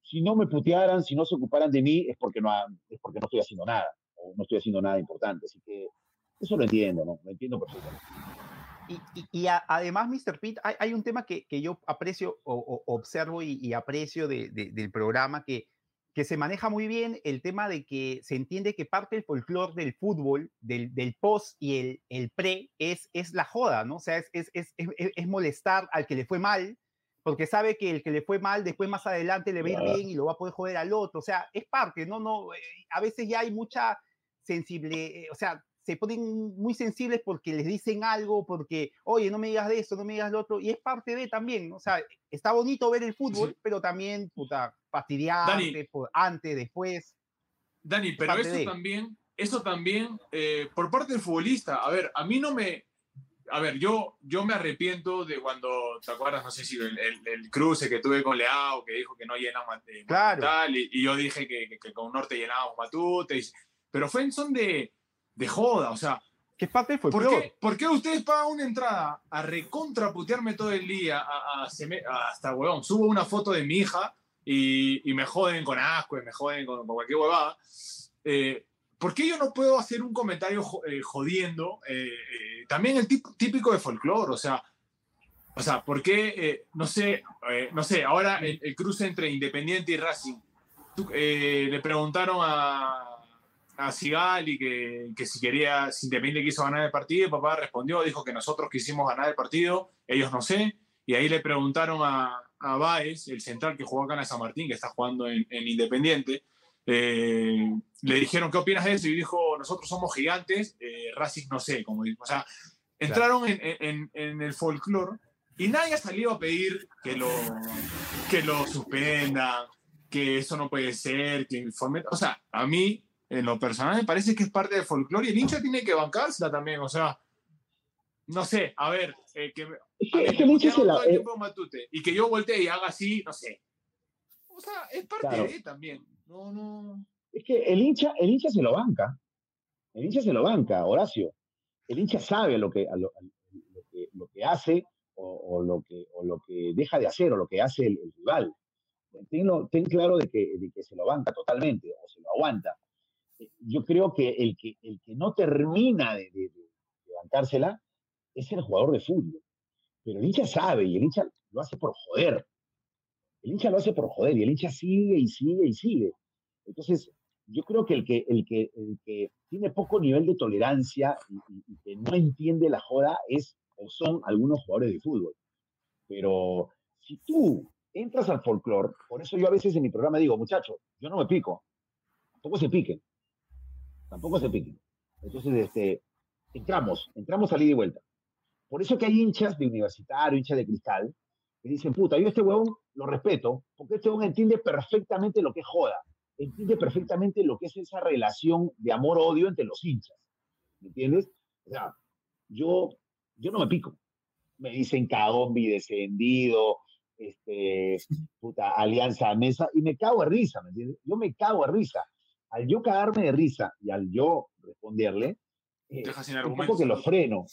Si no me putearan, si no se ocuparan de mí, es porque no, es porque no estoy haciendo nada, o no estoy haciendo nada importante. Así que eso lo entiendo, ¿no? Lo entiendo perfectamente. Y, y, además, Mr. Pitt, hay, hay, un tema que, que yo aprecio o, observo y, y aprecio de, del programa que que se maneja muy bien el tema de que se entiende que parte del folclore del fútbol, del, del, post y el, el pre, es, es la joda, ¿no? O sea, es, es, es, es, molestar al que le fue mal, porque sabe que el que le fue mal después más adelante le va a ir bien y lo va a poder joder al otro. O sea, es parte, ¿no? no eh, A veces ya hay mucha sensible, eh, o sea, se ponen muy sensibles porque les dicen algo, porque, oye, no me digas de esto, no me digas lo otro, y es parte de también, o sea, está bonito ver el fútbol, pero también, puta, fastidiarte por antes, después. Dani, pero eso también, eso también, eh, por parte del futbolista, a ver, a mí no me, a ver, yo, yo me arrepiento de cuando, ¿te acuerdas? No sé si el, el, cruce que tuve con Leao, que dijo que no llenamos eh, claro. y, y, yo dije que, que, con Norte llenábamos Matute, pero fue en son de, de joda, o sea. ¿Qué parte fue ¿por qué, ¿Por qué ustedes pagan una entrada a recontraputearme todo el día? A, hasta, huevón, subo una foto de mi hija y, y me joden con asco, y me joden con, cualquier huevada. Eh, ¿Por qué yo no puedo hacer un comentario eh, jodiendo? Eh, eh, también el típico de folclore, o sea, o sea, ¿por qué, no sé, no sé, ahora el, cruce entre Independiente y Racing? le preguntaron a, a Sigali que, que si quería, si Independiente quiso ganar el partido, el papá respondió, dijo que nosotros quisimos ganar el partido, ellos no sé, y ahí le preguntaron a, a Baez, el central que jugó acá en San Martín, que está jugando en, en Independiente, eh, le dijeron, ¿qué opinas de eso? Y dijo, nosotros somos gigantes, eh, Racing no sé, como dijo. O sea, entraron en, en, en, el folclore y nadie ha salido a pedir que lo, que lo suspendan, que eso no puede ser, que informe. O sea, a mí, en lo personal, me parece que es parte del folclore y el hincha tiene que bancársela también. O sea, no sé, a ver, eh, que, es que, es la, eh, Matute, y que yo voltee y haga así, no sé. O sea, es parte de también. No, no. Es que el hincha, el hincha se lo banca. El hincha se lo banca, Horacio. El hincha sabe lo que, lo, que, lo que hace o, lo que, lo que deja de hacer o lo que hace el, rival. Ten, claro de que, de que se lo banca totalmente o se lo aguanta. Yo creo que el que, el que no termina de, de, de bancársela es el jugador de fútbol. Pero el hincha sabe y el hincha lo hace por joder. El hincha lo hace por joder y el hincha sigue y sigue y sigue. Entonces, yo creo que el que, el que, el que tiene poco nivel de tolerancia y, que no entiende la joda es o son algunos jugadores de fútbol. Pero si tú entras al folclore, por eso yo a veces en mi programa digo, muchachos, yo no me pico, tampoco se piquen, tampoco se piquen. Entonces, este, entramos, entramos a ida y vuelta. Por eso que hay hinchas de universitario, hinchas de cristal, que dicen, puta, yo este huevón lo respeto, porque este huevón entiende perfectamente lo que es joda entiende perfectamente lo que es esa relación de amor-odio entre los hinchas. ¿Me entiendes? O sea, yo, yo no me pico. Me dicen cagón, descendido, este, puta, alianza mesa, y me cago de risa, ¿me entiendes? Yo me cago de risa. Al yo cagarme de risa y al yo responderle, eh, un poco que lo freno.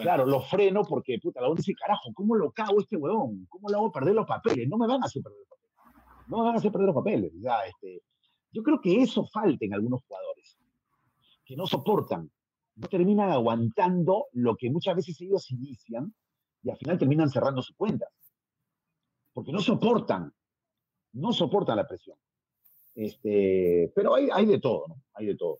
Claro. lo freno porque, puta, la onda dice, carajo, ¿cómo lo cago este huevón? ¿Cómo lo hago perder los papeles? No me van a hacer perder los papeles. No me van a hacer perder los papeles. Ya, este, yo creo que eso falta en algunos jugadores, que no soportan, no terminan aguantando lo que muchas veces ellos inician y al final terminan cerrando sus cuentas. Porque no soportan, no soportan la presión. Este, pero hay, hay de todo, ¿no? Hay de todo.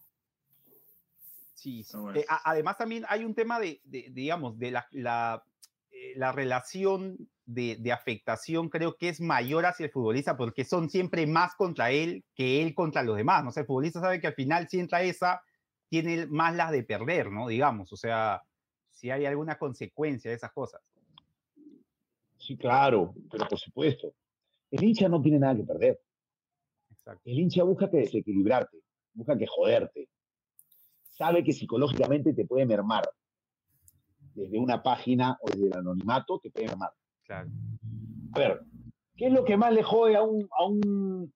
Sí, sí. Eh, además también hay un tema de, digamos, de la, la, eh, la relación de, afectación creo que es mayor hacia el futbolista porque son siempre más contra él que él contra los demás. ¿no? el futbolista sabe que al final si entra esa, tiene más las de perder, ¿no? Digamos, o sea, si hay alguna consecuencia de esas cosas. Sí, claro, pero por supuesto. El hincha no tiene nada que perder. El hincha busca que desequilibrarte, busca que joderte. Sabe que psicológicamente te puede mermar. Desde una página o desde el anonimato te puede mermar. Claro. A ver, ¿qué es lo que más le jode a un, a un,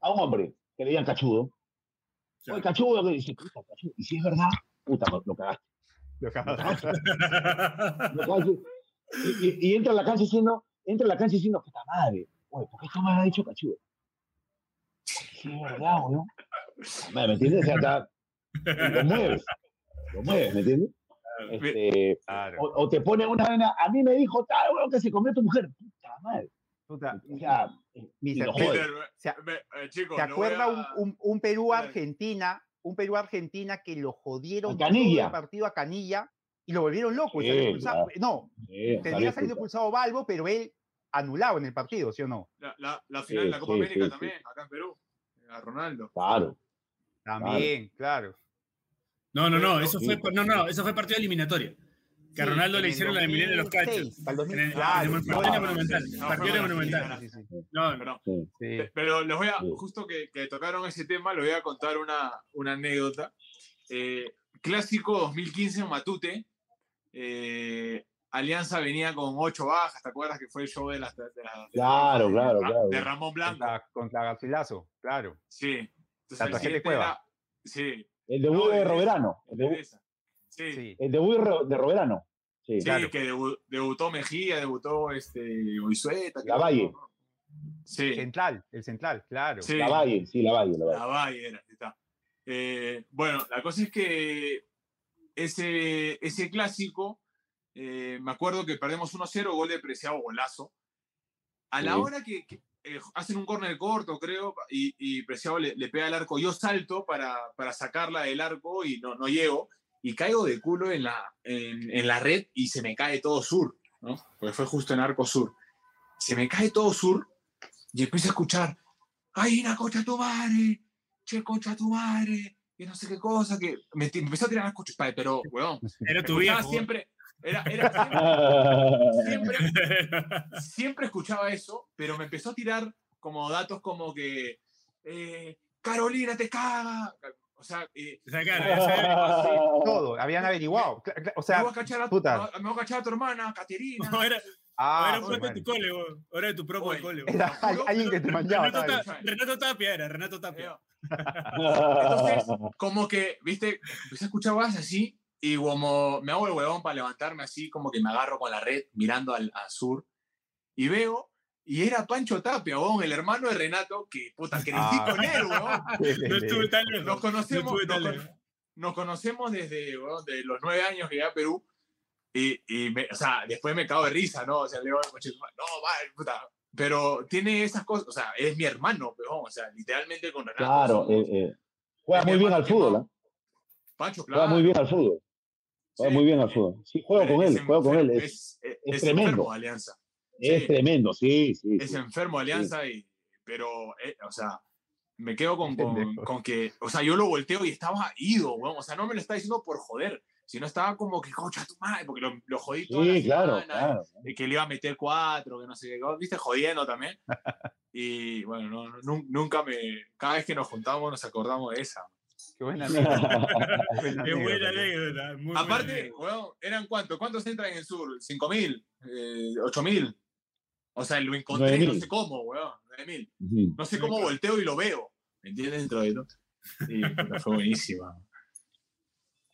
a un hombre que le digan cachudo? Oye, cachudo, que dice, puta, cachudo. Y si es verdad, puta, lo, cagaste. Lo cagaste. Y, entra a la cancha diciendo, entra a la cancha diciendo, puta madre, oye, ¿por qué esto me ha dicho cachudo? Si es verdad, ¿no? ¿Me entiendes? O sea, lo mueves. Lo mueves, ¿me entiendes? Este, o, te pone una vena, a mí me dijo tal, bueno, que se comió tu mujer. Puta madre. Puta, ¿Se acuerda un, un, Perú-Argentina? Un Perú-Argentina que lo jodieron todo el partido a Canilla y lo volvieron loco. No, tenía salido expulsado Balbo, pero él anulado en el partido, ¿sí o no? La, la, final de la Copa América también, acá en Perú, a Ronaldo. Claro. También, claro. No, no, no, Pero- eso fue, no, no, eso fue partido eliminatoria. Que a Ronaldo le hicieron la de Milena de los 2006, cachos. para el 2000, En el- claro, en el claro. partido Monumental. No, Partido fue Monumental. Sí, sí, sí. No, Perdón. Sí. Sí. Pe- Pero les voy a, justo que, que tocaron ese tema, les voy a contar una, una anécdota. Eh, clásico 2015 en Matute. eh, Alianza venía con ocho bajas, ¿te acuerdas que fue el show de las... de de- Claro, de- claro, de- claro. De Ramón Blanco. Contra, contra Garcilaso, claro. Sí. Entonces, La tarjeta siguiente Cueva. era- Sí. El debut No, de Roberano. El de debut. Sí, sí, Sí. el debut de Ro- de Roberano. Sí. claro. que debu- debutó Mejía, debutó este, Oizueta. creo, Lavalle. ¿no? Sí. Central, el central, claro. Sí. La Valle, sí, la Valle, la Valle. La Valle era, está. Eh, bueno, la cosa es que ese, ese clásico, eh, me acuerdo que perdemos 1-0, gol de Preciado, golazo. A la Sí. hora que, que, eh, hacen un córner corto, creo, y, y Preciado le, le pega al arco, yo salto para, para sacarla del arco y no, no llego, y caigo de culo en la, en, en la red y se me cae todo sur, ¿no? Porque fue justo en arco sur. Se me cae todo sur y empiezo a escuchar, ¡ay, una concha tu madre! ¡Che, concha tu madre! Que no sé qué cosa, que me, me empezó a tirar las coches, pero, weón, era tu viejo. siempre, era, era siempre, siempre, siempre escuchaba eso, pero me empezó a tirar como datos como que eh, Carolina te caga. O sea, eh, Todo, habían averiguado. O me, sea, voy a cachar a, puta. me voy a cachar a tu hermana, Caterina. no, era, ah, era un su cuento de tu cole. Era de tu de Oye, cole. Era al- alguien que te manchaba. Renato, Renato Tapia era, Renato Tapia. Entonces, como que, viste, empecé a escuchar cosas así y como me hago el huevón para levantarme así, como que me agarro con la red mirando al, al sur y veo, y era Pancho Tapia, el hermano de Renato, que puta, crecí Ah. con él, huevón. No estuve tan lejos. Nos conocemos, No estuve tan nos, lejos. nos conocemos desde de los nueve años que llegué a Perú. Y, y me- o sea, después me cago de risa, ¿no? O sea, le digo, "Coche, no, va, puta. Pero tiene esas cosas, o sea, es mi hermano, huevón, o sea, literalmente con Renato. Claro, somos- eh, eh, juega muy bien al fútbol, ¿ah? Pancho, Juega claro. muy bien al fútbol. Juega Sí. muy bien al fútbol. Sí, juego con Es él, juego con él. Es, es, es- es tremendo. enfermo Alianza. es sí. tremendo, sí, sí. Es sí. enfermo Alianza, y, pero, eh, o sea, me quedo con, con, con que, o sea, yo lo volteo y estaba ido, weón. O sea, no me lo está diciendo por joder, sino estaba como que, cocha tu madre, porque lo, lo jodí toda la Sí, claro, semana, claro. y que le iba a meter cuatro, que no sé qué, viste, jodiendo también. Y bueno, no, no, nun- nunca me, cada vez que nos juntamos nos acordamos de esa. Qué buena anécdota. Buena Es buena anécdota. buena Aparte, anécdota. weón, ¿eran cuántos? ¿Cuántos entran en el sur? ¿Cinco mil? Eh, ¿Ocho mil? O sea, lo encontré, Nueve no mil. sé cómo, weón, nueve mil. Ujú. No sé cómo volteo y lo veo. ¿Me entiendes? Dentro de todo. Puta, fue buenísima.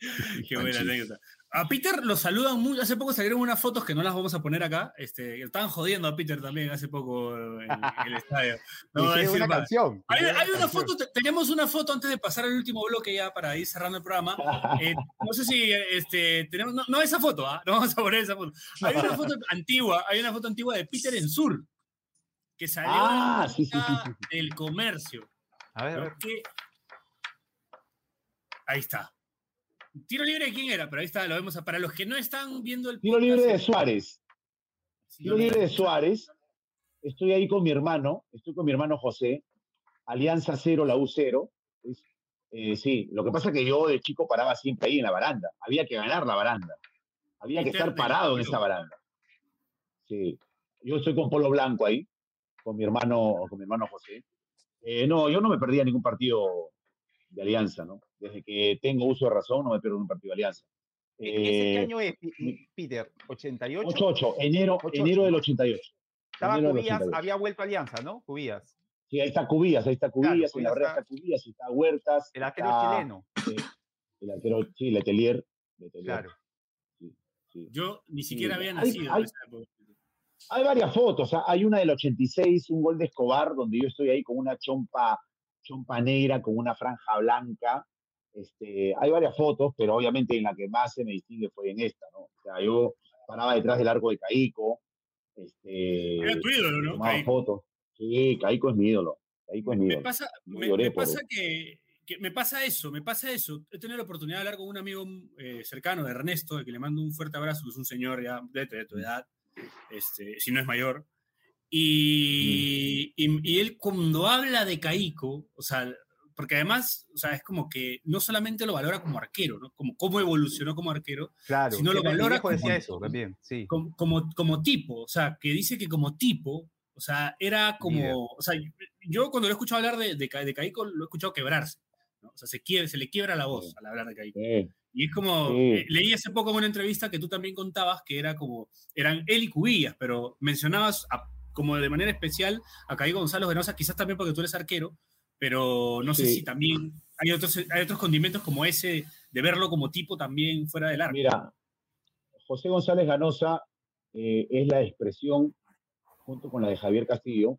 Qué buena anécdota. A Peter lo saludan mucho. Hace poco salieron unas fotos que no las vamos a poner acá. Este, estaban jodiendo a Peter también hace poco en, en el estadio. No voy a Hicieron decir una más. canción. Hay, una foto, te- tenemos una foto antes de pasar al último bloque ya para ir cerrando el programa. Eh, no sé si este, tenemos, no, no esa foto, ¿ah? no vamos a poner esa foto. Hay una foto antigua, hay una foto antigua de Peter en Sur, que salió Ah, sí, sí, sí, del comercio. A ver, a ¿no? ver. Que- Ahí está. Tiro libre de quién era, pero ahí está, lo vemos. Para los que no están viendo el Tiro libre de Suárez. sí, Tiro libre de Suárez. Estoy ahí con mi hermano, estoy con mi hermano José. Alianza 0, la U 0. Es- eh, sí, lo que pasa es que yo de chico paraba siempre ahí en la baranda. Había que ganar la baranda. Había que estar parado en esa baranda. Sí. Yo estoy con Polo Blanco ahí, con mi hermano, con mi hermano José. Eh, no, yo no me perdía ningún partido de Alianza, ¿no? Desde que tengo uso de razón, no me pierdo un partido de Alianza. ¿E- ¿Ese qué Eh, año es, Peter? ¿88? 88, enero, 88. enero del 88. Estaba enero Cubías, 88. había vuelto a Alianza, ¿no? Cubías. Sí, ahí está Cubillas, ahí está Cubillas, en la verdad está- está Cubillas, está Huertas. El arquero está, chileno. eh, el arquero, sí, Letelier. Letelier, Claro. sí. Yo ni siquiera había Hay- nacido. en hay- esa época. Hay varias fotos, hay una del 86, un gol de Escobar, donde yo estoy ahí con una chompa, chompa negra, con una franja blanca. Este, hay varias fotos, pero obviamente en la que más se me distingue fue en esta, ¿no? O sea, yo paraba detrás del arco de Caico. Este, Era tu ídolo, ¿no? tomaba fotos. Sí, Caico es mi ídolo. Caico es mi Me ídolo. pasa, me, pasa que, que me pasa eso, me pasa eso. He tenido la oportunidad de hablar con un amigo eh, cercano, Ernesto, al que le mando un fuerte abrazo, que es un señor ya de, de tu edad, este, si no es mayor. Y, y, y él cuando habla de Caico, o sea, porque además, o sea, es como que no solamente lo valora como arquero, ¿no? Como cómo evolucionó como arquero, Claro, sino lo valora como, eso también, sí. como, como, como tipo, o sea, que dice que como tipo, o sea, era como, Líder. o sea, yo cuando lo he escuchado hablar de, de, de Caico, lo he escuchado quebrarse, ¿no? O sea, se, quiebre, se le quiebra la voz al hablar de Caico. Y es como, Sí. eh, leí hace poco en una entrevista que tú también contabas que era como, eran él y Cubillas, pero mencionabas a- como de manera especial a Caí Gonzalo Venosa, quizás también porque tú eres arquero, pero no sé si también hay otros, hay otros condimentos como ese de verlo como tipo también fuera del arco. Mira, José González Ganosa eh, es la expresión, junto con la de Javier Castillo,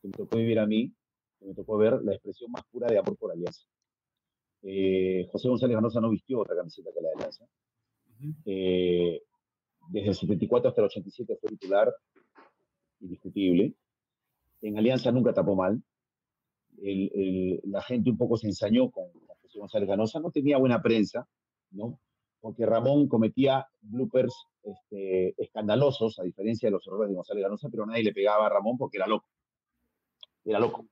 que me tocó vivir a mí, que me tocó ver la expresión más pura de amor por Alianza. Eh, José González Ganosa no vistió otra camiseta que la de Alianza. Eh, desde el 74 hasta el 87 fue titular, indiscutible. En Alianza nunca tapó mal. El- la gente un poco se ensañó con, González Ganosa. No tenía buena prensa, ¿no? Porque Ramón cometía bloopers este, escandalosos, a diferencia de los errores de González Ganosa, pero nadie le pegaba a Ramón porque era loco. Era loco.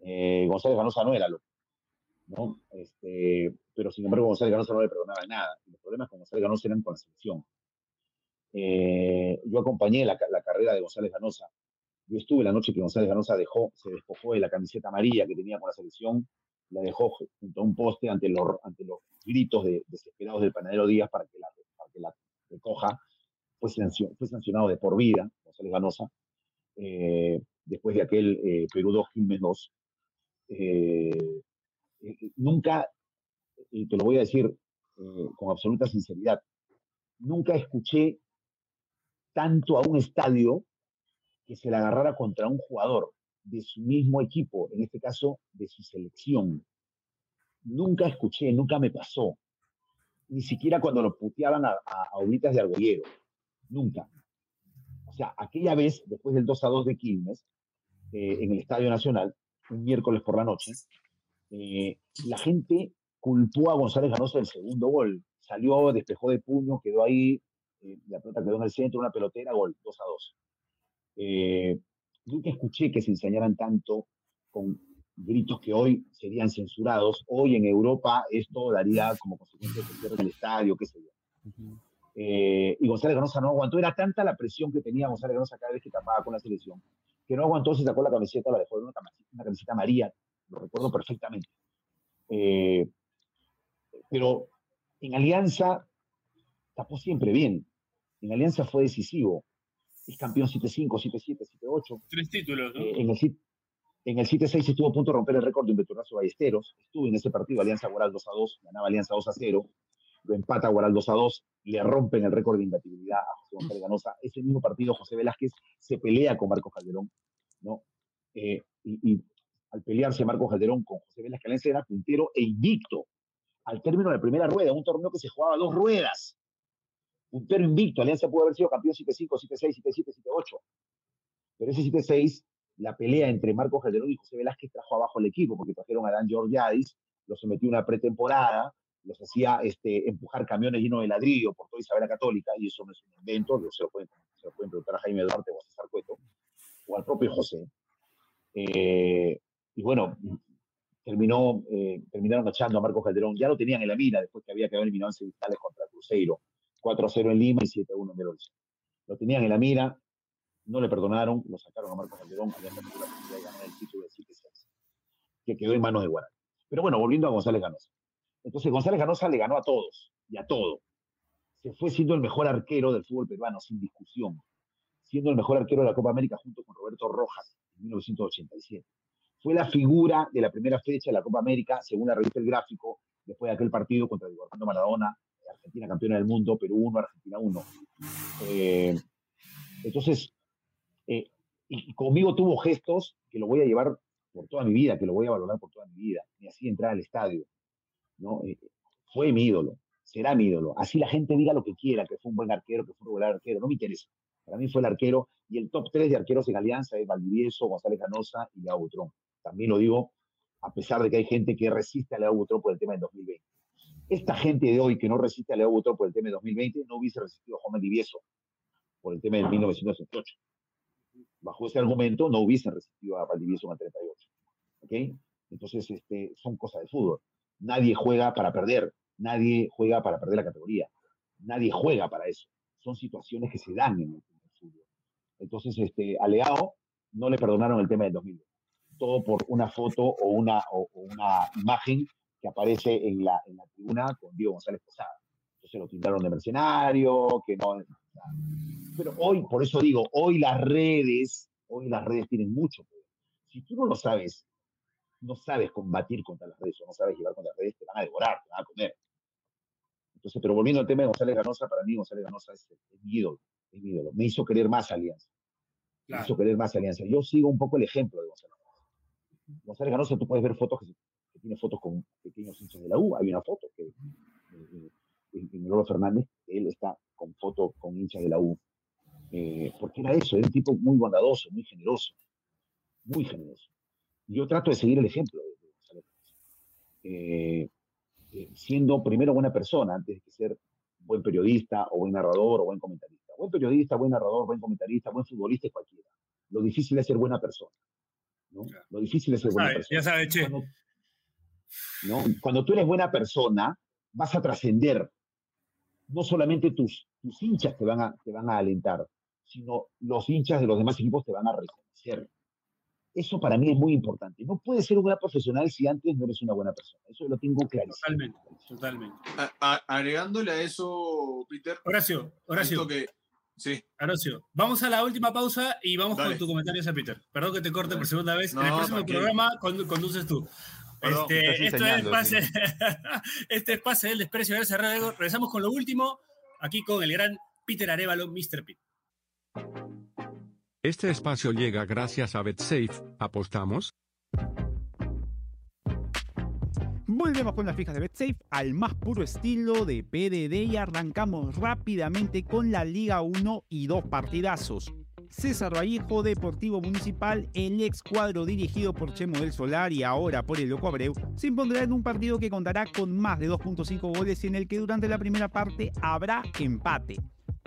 Eh, González Ganosa no era loco. ¿no? Este, pero sin embargo, González Ganosa no le perdonaba nada. Los problemas con González Ganosa eran con la selección. Eh, yo acompañé la, ca- la carrera de González Ganosa. Yo estuve la noche que González Ganosa dejó, se despojó de la camiseta amarilla que tenía con la selección, la dejó junto a un poste ante los, ante los gritos de, desesperados del panadero Díaz para que la, para recoja. Fue, sancio- fue sancionado de por vida, González Ganosa, eh, después de aquel eh, Perú 2, Quilmes 2. Eh, nunca, y te lo voy a decir con absoluta sinceridad, nunca escuché tanto a un estadio que se le agarrara contra un jugador de su mismo equipo, en este caso de su selección. Nunca escuché, nunca me pasó. Ni siquiera cuando lo puteaban a, a, a Oblitas de Argollero. Nunca. O sea, aquella vez, después del 2 a 2 de Quilmes, eh, en el Estadio Nacional, un miércoles por la noche, eh, la gente culpó a González Ganosa del segundo gol. Salió, despejó de puño, quedó ahí, eh, la pelota quedó en el centro, una pelotera, gol, 2 a 2. Eh, nunca escuché que se enseñaran tanto con gritos que hoy serían censurados. Hoy en Europa esto daría como consecuencia que cierren el estadio, qué sé yo. Eh, y González Ganosa no aguantó, era tanta la presión que tenía González Ganosa cada vez que tapaba con la selección, que no aguantó, se sacó la camiseta, la dejó en una camiseta, una camiseta amarilla, lo recuerdo perfectamente. Eh, pero en Alianza tapó siempre bien. En Alianza fue decisivo. Es campeón 7-5, 7-7, 7-8. Tres títulos, ¿no? Eh, en el, en el 7-6 estuvo a punto de romper el récord de Inveturazo Ballesteros. Estuvo en ese partido, Alianza Guaral 2-2, ganaba Alianza 2-0. Lo empata Guaral 2-2, le rompen el récord de imbatibilidad a José González Ganosa. Ese mismo partido, José Velázquez se pelea con Marcos Calderón, ¿no? Eh, y, y al pelearse Marcos Calderón con José Velázquez, Alianza era puntero e invicto. Al término de la primera rueda, un torneo que se jugaba a dos ruedas. Puntero invicto, Alianza pudo haber sido campeón 7-5, 7-6, 7-7, 7-8. Pero ese 7-6, la pelea entre Marcos Calderón y José Velázquez trajo abajo al equipo, porque trajeron a Dan Georgiadis, los sometió a una pretemporada, los hacía este, empujar camiones llenos de ladrillo por toda Isabela Católica, y eso no es un invento, se lo pueden, se lo pueden preguntar a Jaime Duarte o a César Cueto, o al propio José. Eh, y bueno, terminó, eh, terminaron echando a Marcos Calderón, ya lo tenían en la mira después que había quedado eliminado en semifinales contra Cruzeiro, 4-0 en Lima y 7-1 en Belo. Lo tenían en la mira, no le perdonaron, lo sacaron a Marcos Calderón, tenido la posibilidad de ganar el título de 7-6, que quedó en manos de Guaraní. Pero bueno, volviendo a González Ganosa. Entonces González Ganosa le ganó a todos y a todo. Se fue siendo el mejor arquero del fútbol peruano, sin discusión. Siendo el mejor arquero de la Copa América junto con Roberto Rojas en 1987. Fue la figura de la primera fecha de la Copa América, según la revista El Gráfico, después de aquel partido contra Diego Armando Maradona, Argentina campeona del mundo, Perú 1, Argentina 1. Eh, entonces, eh, y conmigo tuvo gestos que lo voy a llevar por toda mi vida, que lo voy a valorar por toda mi vida. Me hacía entrar al estadio. ¿no? Eh, fue mi ídolo, será mi ídolo. Así la gente diga lo que quiera, que fue un buen arquero, que fue un regular arquero, no me interesa. Para mí fue el arquero y el top 3 de arqueros en Alianza es Valdivieso, González Canosa y Leao Butrón. También lo digo a pesar de que hay gente que resiste a Leao Butrón por el tema del 2020. Esta gente de hoy que no resiste a Leao Butrón por el tema del 2020 no hubiese resistido a Juan Valdivieso por el tema del 1968. Bajo ese argumento no hubiesen resistido a Valdivieso en el 38. ¿ok? Entonces, este, son cosas de fútbol. Nadie juega para perder, nadie juega para perder la categoría, nadie juega para eso. Son situaciones que se dan en el, fútbol. Entonces, este, a Leao no le perdonaron el tema del 2000. Todo por una foto o una, o, una imagen que aparece en la, en la tribuna con Diego González Posada. Entonces lo pintaron de mercenario, que no. Pero hoy, por eso digo, hoy las redes, hoy las redes tienen mucho poder. Si tú no lo sabes, no sabes combatir contra las redes o no sabes llevar contra las redes, te van a devorar, te van a comer. Entonces, pero volviendo al tema de González Ganosa, para mí González Ganosa es, mi ídolo, es mi ídolo. Me hizo querer más Alianza. Me hizo querer más Alianza. Yo sigo un poco el ejemplo de González Ganosa. González Ganosa, tú puedes ver fotos que, tiene fotos con pequeños hinchas de la U. Hay una foto que eh, en Fernández, él está con fotos con hinchas de la U. Eh, porque era eso, era un tipo muy bondadoso, muy generoso, muy generoso yo trato de seguir el ejemplo de Gonzalo eh, eh, siendo primero buena persona antes de ser buen periodista o buen narrador o buen comentarista. Buen periodista, buen narrador, buen comentarista, buen futbolista es cualquiera. Lo difícil es ser buena persona. ¿no? Lo difícil es ser buena persona. Ya sabes, che. Cuando, ¿no? Cuando tú eres buena persona, vas a trascender. No solamente tus, tus hinchas te van, a, te van a alentar, sino los hinchas de los demás equipos te van a reconocer. Eso para mí es muy importante. No puedes ser un gran profesional si antes no eres una buena persona. Eso lo tengo claro. Totalmente, totalmente. agregándole a eso, Peter. Horacio, Horacio. Que, sí. Horacio, vamos a la última pausa y vamos con tu comentario a Peter. Perdón que te corte por segunda vez. en el próximo programa conduces tú. Este, esto es pase, este es pase del desprecio de Radio. Regresamos con lo último, aquí con el gran Peter Arevalo, Mr. Pete. Este espacio llega gracias a BetSafe. ¿Apostamos? Volvemos con las fijas de BetSafe al más puro estilo de PDD y arrancamos rápidamente con la Liga 1 y dos partidazos. César Vallejo, Deportivo Municipal, el ex cuadro dirigido por Chemo del Solar y ahora por el Loco Abreu, se impondrá en un partido que contará con más de 2.5 goles y en el que durante la primera parte habrá empate.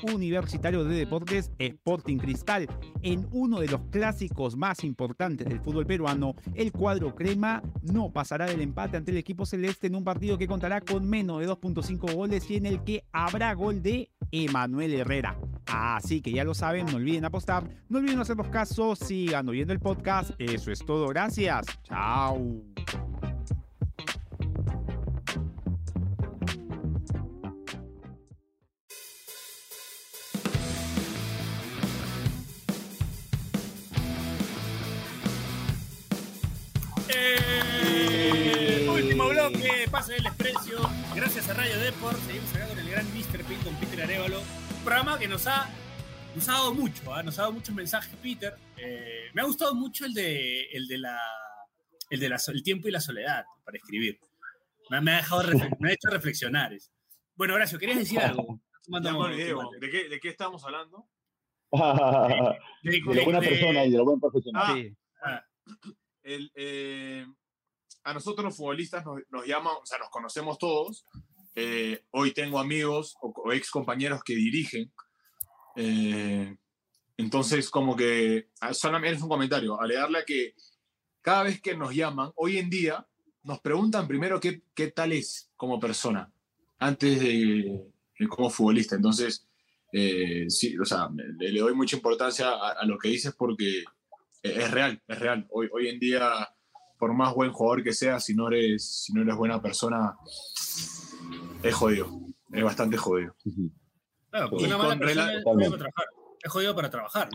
Universitario de Deportes Sporting Cristal. En uno de los clásicos más importantes del fútbol peruano, el cuadro crema no pasará del empate ante el equipo celeste en un partido que contará con menos de 2.5 goles y en el que habrá gol de Emanuel Herrera. Así que ya lo saben, no olviden apostar, no olviden hacer los casos, sigan oyendo el podcast. Eso es todo, gracias. Chao. Pase del desprecio. Gracias a Radio Deport. Seguimos acá con el gran Mr. Pin con Peter Arevalo. Un programa que nos ha, nos ha dado mucho, ¿ah? nos ha dado muchos mensajes, Peter. Eh, me ha gustado mucho el de, el de la el de el tiempo y la soledad para escribir. Me, ha, dejado me ha hecho reflexionar. Bueno, Horacio, ¿querías decir algo? ¿De qué, ¿De qué estamos hablando? de, la buena persona y de la buena profesional. Ah, sí. Ah. el, eh, a nosotros los futbolistas nos, llaman, o sea, nos conocemos todos. Eh, hoy tengo amigos o, ex compañeros que dirigen. Eh, entonces, como que, ah, solamente es un comentario, alegarle a que cada vez que nos llaman, hoy en día, nos preguntan primero qué, qué tal es como persona, antes de, como futbolista. Entonces, eh, sí, o sea, le, doy mucha importancia a, a, lo que dices porque es real, es real. Hoy, hoy en día por más buen jugador que seas, si no eres, si no eres buena persona, es jodido. Es bastante jodido. Claro, una mala persona es jodido para trabajar. Es jodido para trabajar.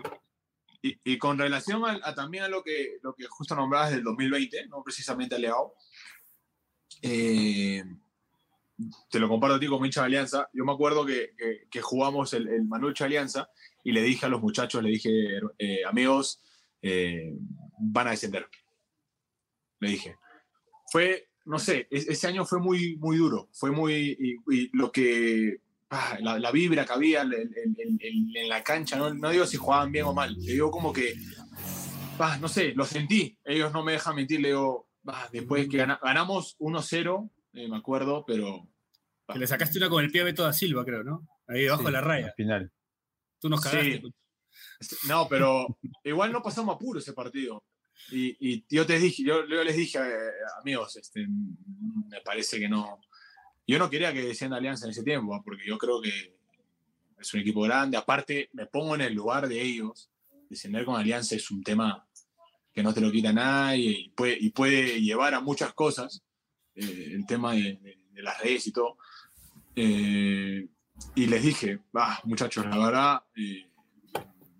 Y, con relación a, también a lo que, lo que justo nombrabas del 2020, no precisamente a Leao, eh, te lo comparto a ti con hincha de Alianza. Yo me acuerdo que, que, jugamos el, el Manucho Alianza y le dije a los muchachos, le dije, eh, amigos, eh, van a descender le dije. Fue, no sé, ese año fue muy, muy duro, fue muy, y, lo que, ah, la, vibra que había en, la cancha, no, no, digo si jugaban bien o mal, le digo como que, ah, no sé, lo sentí, ellos no me dejan mentir, le digo, ah, después que ganamos 1-0, eh, me acuerdo, pero... Que le sacaste una con el pie a Beto da Silva, creo, ¿no? Ahí debajo de la raya. Al final. Tú nos cagaste. No, pero igual no pasamos apuro ese partido. Y, yo te dije, yo, les dije, eh, amigos, este, me parece que no. Yo no quería que descienda Alianza en ese tiempo, porque yo creo que es un equipo grande. Aparte, me pongo en el lugar de ellos. Descender con Alianza es un tema que no te lo quita nadie y puede, llevar a muchas cosas. eh, el tema de las redes y todo. Eh, y les dije, ah, muchachos, la verdad, eh,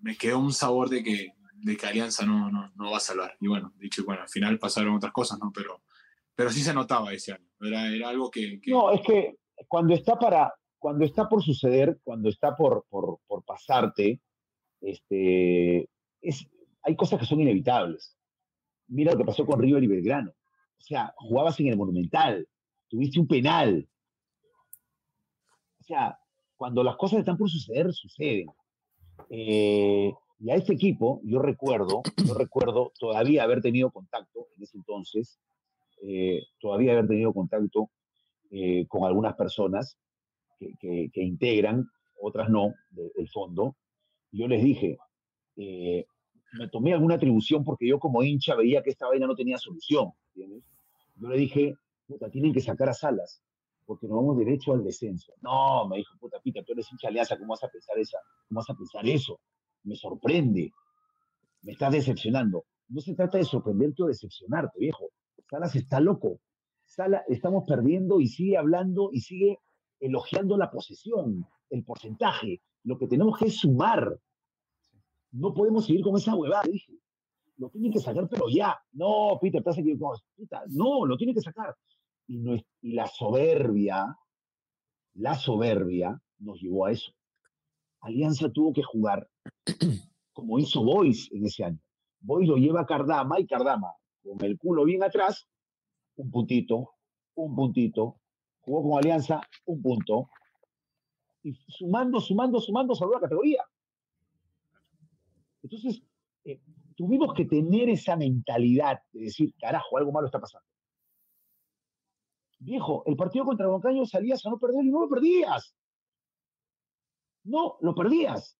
me quedó un sabor de que, de que Alianza no, no, no va a salvar. Y bueno, dicho, bueno, al final pasaron otras cosas, ¿no? Pero, pero sí se notaba ese año. Era, era algo que, que- No, es que cuando está para, cuando está por suceder, cuando está por, por, por pasarte, este, es, hay cosas que son inevitables. Mira lo que pasó con River y Belgrano. O sea, jugabas en el Monumental, tuviste un penal. O sea, cuando las cosas están por suceder, suceden. Eh, y a este equipo, yo recuerdo, yo recuerdo todavía haber tenido contacto en ese entonces, eh, todavía haber tenido contacto eh, con algunas personas que, que- que integran, otras no, de- del fondo. Yo les dije, eh, me tomé alguna atribución porque yo como hincha veía que esta vaina no tenía solución. Yo le dije, puta, tienen que sacar a Salas, porque nos vamos derecho al descenso. No, me dijo, puta, Pita, tú eres hincha Alianza, ¿cómo vas a pensar esa? ¿Cómo vas a pensar eso? Me sorprende. Me estás decepcionando. No se trata de sorprenderte o decepcionarte, viejo. Salas está loco. Sala, estamos perdiendo y sigue hablando y sigue elogiando la posesión, el porcentaje. Lo que tenemos que es sumar. No podemos seguir con esa huevada, dije. Lo tienen que sacar, pero ya. No, Peter, estás equivocado. Puta, No, lo tienen que sacar. Y, no y la soberbia, la soberbia nos llevó a eso. Alianza tuvo que jugar como hizo Boys en ese año. Boys lo lleva a Cardama y Cardama, con el culo bien atrás, un puntito, un puntito, jugó con Alianza, un punto, y sumando, sumando, sumando, salvó la categoría. Entonces, eh, tuvimos que tener esa mentalidad de decir, carajo, algo malo está pasando. Viejo, el partido contra Huancayo salías a no perder y no lo perdías. No, lo perdías.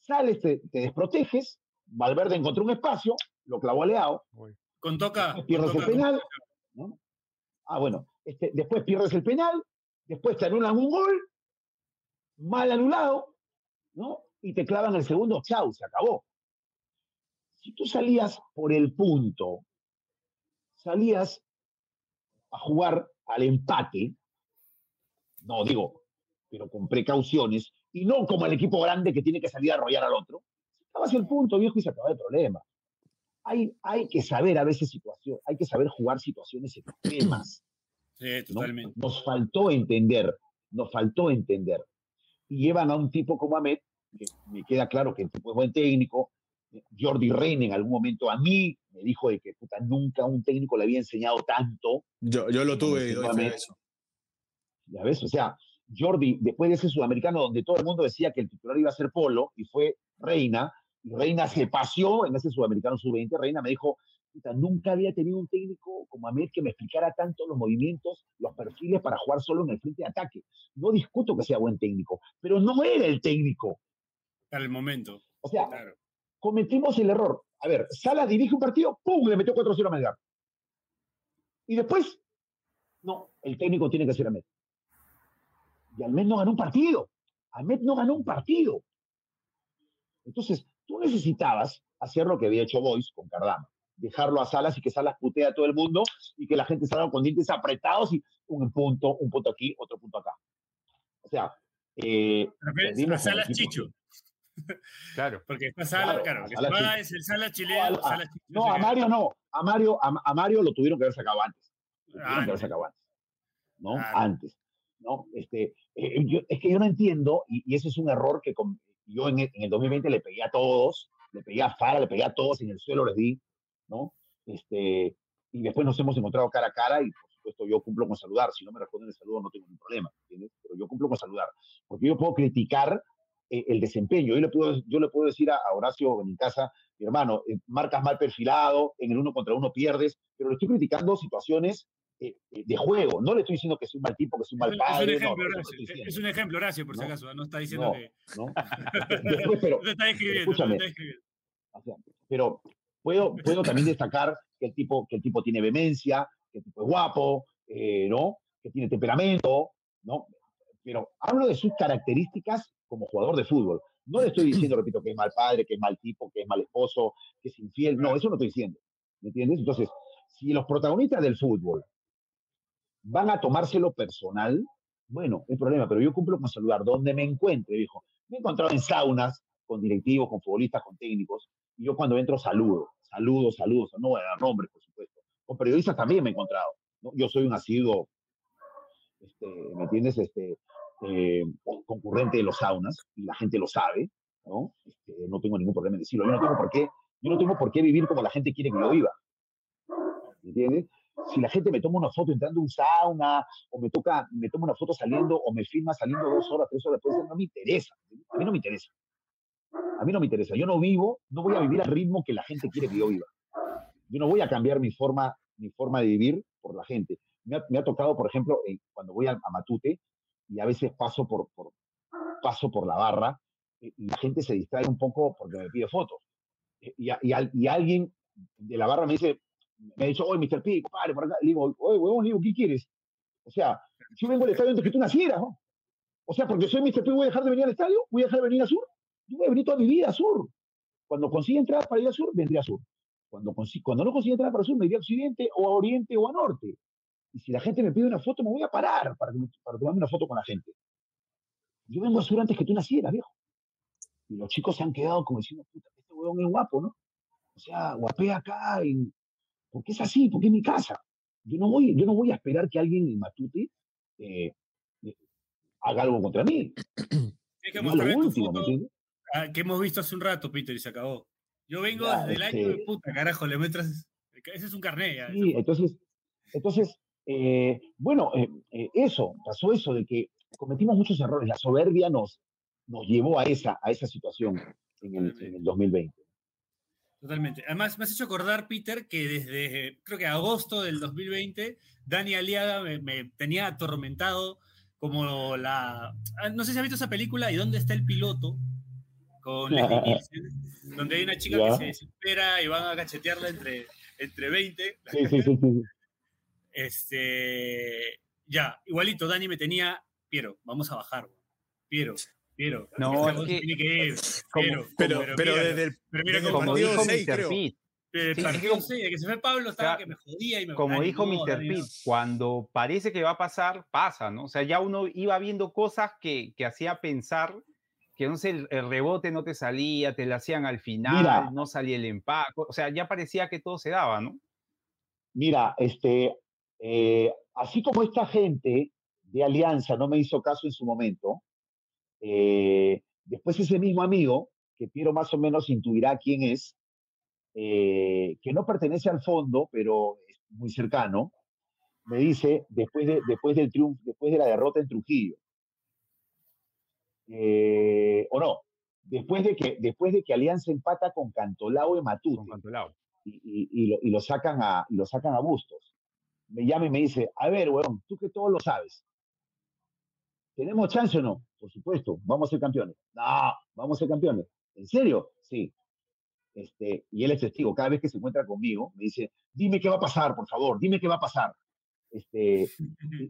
Sales, te, te desproteges, Valverde encontró un espacio, lo clavó a Leao, Con Toca. pierdes con el penal. ¿no? Ah, bueno, este, después pierdes el penal, después te anulan un gol, mal anulado, ¿no? Y te clavan el segundo, chau, se acabó. Si tú salías por el punto, salías a jugar al empate, no digo, pero con precauciones, y no como el equipo grande que tiene que salir a arrollar al otro, estabas el punto, viejo, y se acababa el problema hay, hay que saber a veces situaciones, hay que saber jugar situaciones extremas. Sí, ¿no? totalmente. Nos faltó entender, nos faltó entender. Y llevan a un tipo como Ahmed, que me queda claro que el tipo es buen técnico. Jordi Reina en algún momento a mí me dijo de que puta, nunca un técnico le había enseñado tanto. Yo, yo lo tuve y doy fe de eso. Ya ves, o sea, Jordi, después de ese sudamericano donde todo el mundo decía que el titular iba a ser Polo y fue Reina, y Reina se paseó en ese sudamericano sub-20, Reina me dijo, "Puta, nunca había tenido un técnico como Ahmed que me explicara tanto los movimientos, los perfiles para jugar solo en el frente de ataque. No discuto que sea buen técnico, pero no era el técnico. Para el momento. O sea, Claro. cometimos el error. A ver, Sala dirige un partido, ¡pum! Le metió 4-0 a Melgar. Y después, no, el técnico tiene que ser Ahmed. Y Ahmed no ganó un partido. Ahmed no ganó un partido. Entonces, tú necesitabas hacer lo que había hecho Boys con Cardama. Dejarlo a Salas y que Salas putea a todo el mundo y que la gente salga con dientes apretados y un punto, un punto aquí, otro punto acá. O sea, eh, a Salas Chicho. Claro. Porque está Sala, Claro, claro. a que Salas es el Sala No, chileno. a- Sala Chicho No, a. Mario no. A Mario, a, a Mario lo tuvieron que haber sacado antes. Lo tuvieron que haber Antes. sacado antes. ¿No? Claro. Antes. ¿No? Este, eh, yo- es que yo no entiendo, y, y ese es un error que con- yo en el, en el 2020 le pegué a todos, le pegué a Fara, le pegué a todos, en el suelo les di, ¿no? Este, y después nos hemos encontrado cara a cara y por supuesto yo cumplo con saludar. Si no me responden el saludo no tengo ningún problema, ¿entiendes? Pero yo cumplo con saludar. Porque yo puedo criticar eh, el desempeño. Yo le puedo, yo le puedo decir a, a Horacio Benincasa, mi hermano, eh, marcas mal perfilado, en el uno contra uno pierdes, pero le estoy criticando situaciones eh, eh, de juego. No le estoy diciendo que es un mal tipo, que es un mal un- es un padre. ejemplo, no, Horacio. Es un ejemplo, Horacio, por si acaso. No está diciendo No. que. pero, No está escribiendo. Escúchame. te está escribiendo. o sea, pero puedo, puedo también destacar que el tipo, que el tipo tiene vehemencia, que el tipo es guapo, eh, ¿no? Que tiene temperamento, ¿no? Pero hablo de sus características como jugador de fútbol. No le estoy diciendo, repito, que es mal padre, que es mal tipo, que es mal esposo, que es infiel. No, eso no estoy diciendo. ¿Me entiendes? Entonces, si los protagonistas del fútbol van a tomárselo personal, bueno, es problema, pero yo cumplo con saludar donde me encuentre, dijo. Me he encontrado en saunas con directivos, con futbolistas, con técnicos, y yo cuando entro saludo, saludo, saludo, no voy a dar nombres, por supuesto. Con periodistas también me he encontrado. ¿no? Yo soy un asiduo, este, ¿me entiendes? Este, eh, concurrente de los saunas, y la gente lo sabe, ¿no? Este, no tengo ningún problema en decirlo. Yo no tengo por qué, yo no tengo por qué vivir como la gente quiere que yo viva. ¿Me entiendes? Si la gente me toma una foto entrando a un sauna, o me toca, me toma una foto saliendo, o me filma saliendo dos horas, tres horas después, no me interesa. A mí no me interesa. A mí no me interesa. Yo no vivo, no voy a vivir al ritmo que la gente quiere que yo viva. Yo no voy a cambiar mi forma, mi forma de vivir por la gente. Me ha, me ha tocado, por ejemplo, eh, cuando voy a, a, Matute y a veces paso por, por, paso por la barra eh, y la gente se distrae un poco porque me pide fotos. Eh, y, y, y, alguien de la barra me dice, me ha dicho, oye, Mr. P, pare por acá. Le digo, oye, huevón, le digo, ¿qué quieres? O sea, yo vengo al estadio antes que tú nacieras. O sea, porque soy Mr. P, ¿voy a dejar de venir al estadio? ¿Voy a dejar de venir a Sur? Yo voy a venir toda mi vida a Sur. Cuando consiga entrar para ir a Sur, vendría a Sur. Cuando, cuando no consiga entrar para Sur, me iría a Occidente o a Oriente o a Norte. Y si la gente me pide una foto, me voy a parar para, para tomarme una foto con la gente. Yo vengo a Sur antes que tú nacieras, viejo. Y los chicos se han quedado como diciendo, puta, este huevón es guapo, ¿no? O sea, guapea acá, en... porque es así, porque es mi casa. Yo no voy, yo no voy a esperar que alguien en Matute eh, eh, haga algo contra mí. Es que, último, foto, ¿me que hemos visto hace un rato, Peter, y se acabó. Yo vengo ya, desde el año de puta, carajo, le metas. Ese es un carnet. Ya, sí, entonces, entonces eh, bueno, eso, pasó eso de que cometimos muchos errores. La soberbia nos, nos llevó a esa, a esa situación en el, en el 2020. Totalmente. Además, me has hecho acordar, Peter, que desde creo que agosto del 2020, Dani Aliaga me, me tenía atormentado como la. ah, No sé si has visto esa película y dónde está el piloto con Leslie Nielsen, donde hay una chica que se desespera y van a cachetearla entre, entre 20. Sí, sí, sí. Este, ya, igualito, Dani me tenía, Piero, vamos a bajar. Piero, Piero. No, es que- tiene que ir, como- Piero, Pero, pero mira, desde el, pero mira Como partido dijo seis, Mr. creo. Pitt, el sí, partido como- de que se fue Pablo, estaba Claro, que me jodía y me como dijo no, Mr. Pitt, cuando parece que va a pasar, pasa, ¿no? O sea, ya uno iba viendo cosas que, que hacía pensar que no sé, el, el rebote no te salía, te la hacían al final, Mira. no salía el empaque, o sea, ya parecía que todo se daba, ¿no? Mira, este, eh, así como esta gente de Alianza no me hizo caso en su momento, eh, después ese mismo amigo, que Piero más o menos intuirá quién es, eh, que no pertenece al fondo, pero es muy cercano, me dice, después, de, después del triunfo, después de la derrota en Trujillo, eh, o no, después de, que, después de que Alianza empata con Cantolao y Matute, Con Cantolao. y, y- y lo, y lo sacan a, y lo sacan a Bustos. Me llama y me dice, a ver, weón, tú que todo lo sabes, ¿tenemos chance o no? Por supuesto, vamos a ser campeones. No, vamos a ser campeones. ¿En serio? Sí. Este, y él es testigo, cada vez que se encuentra conmigo, me dice, dime qué va a pasar, por favor, dime qué va a pasar. Este,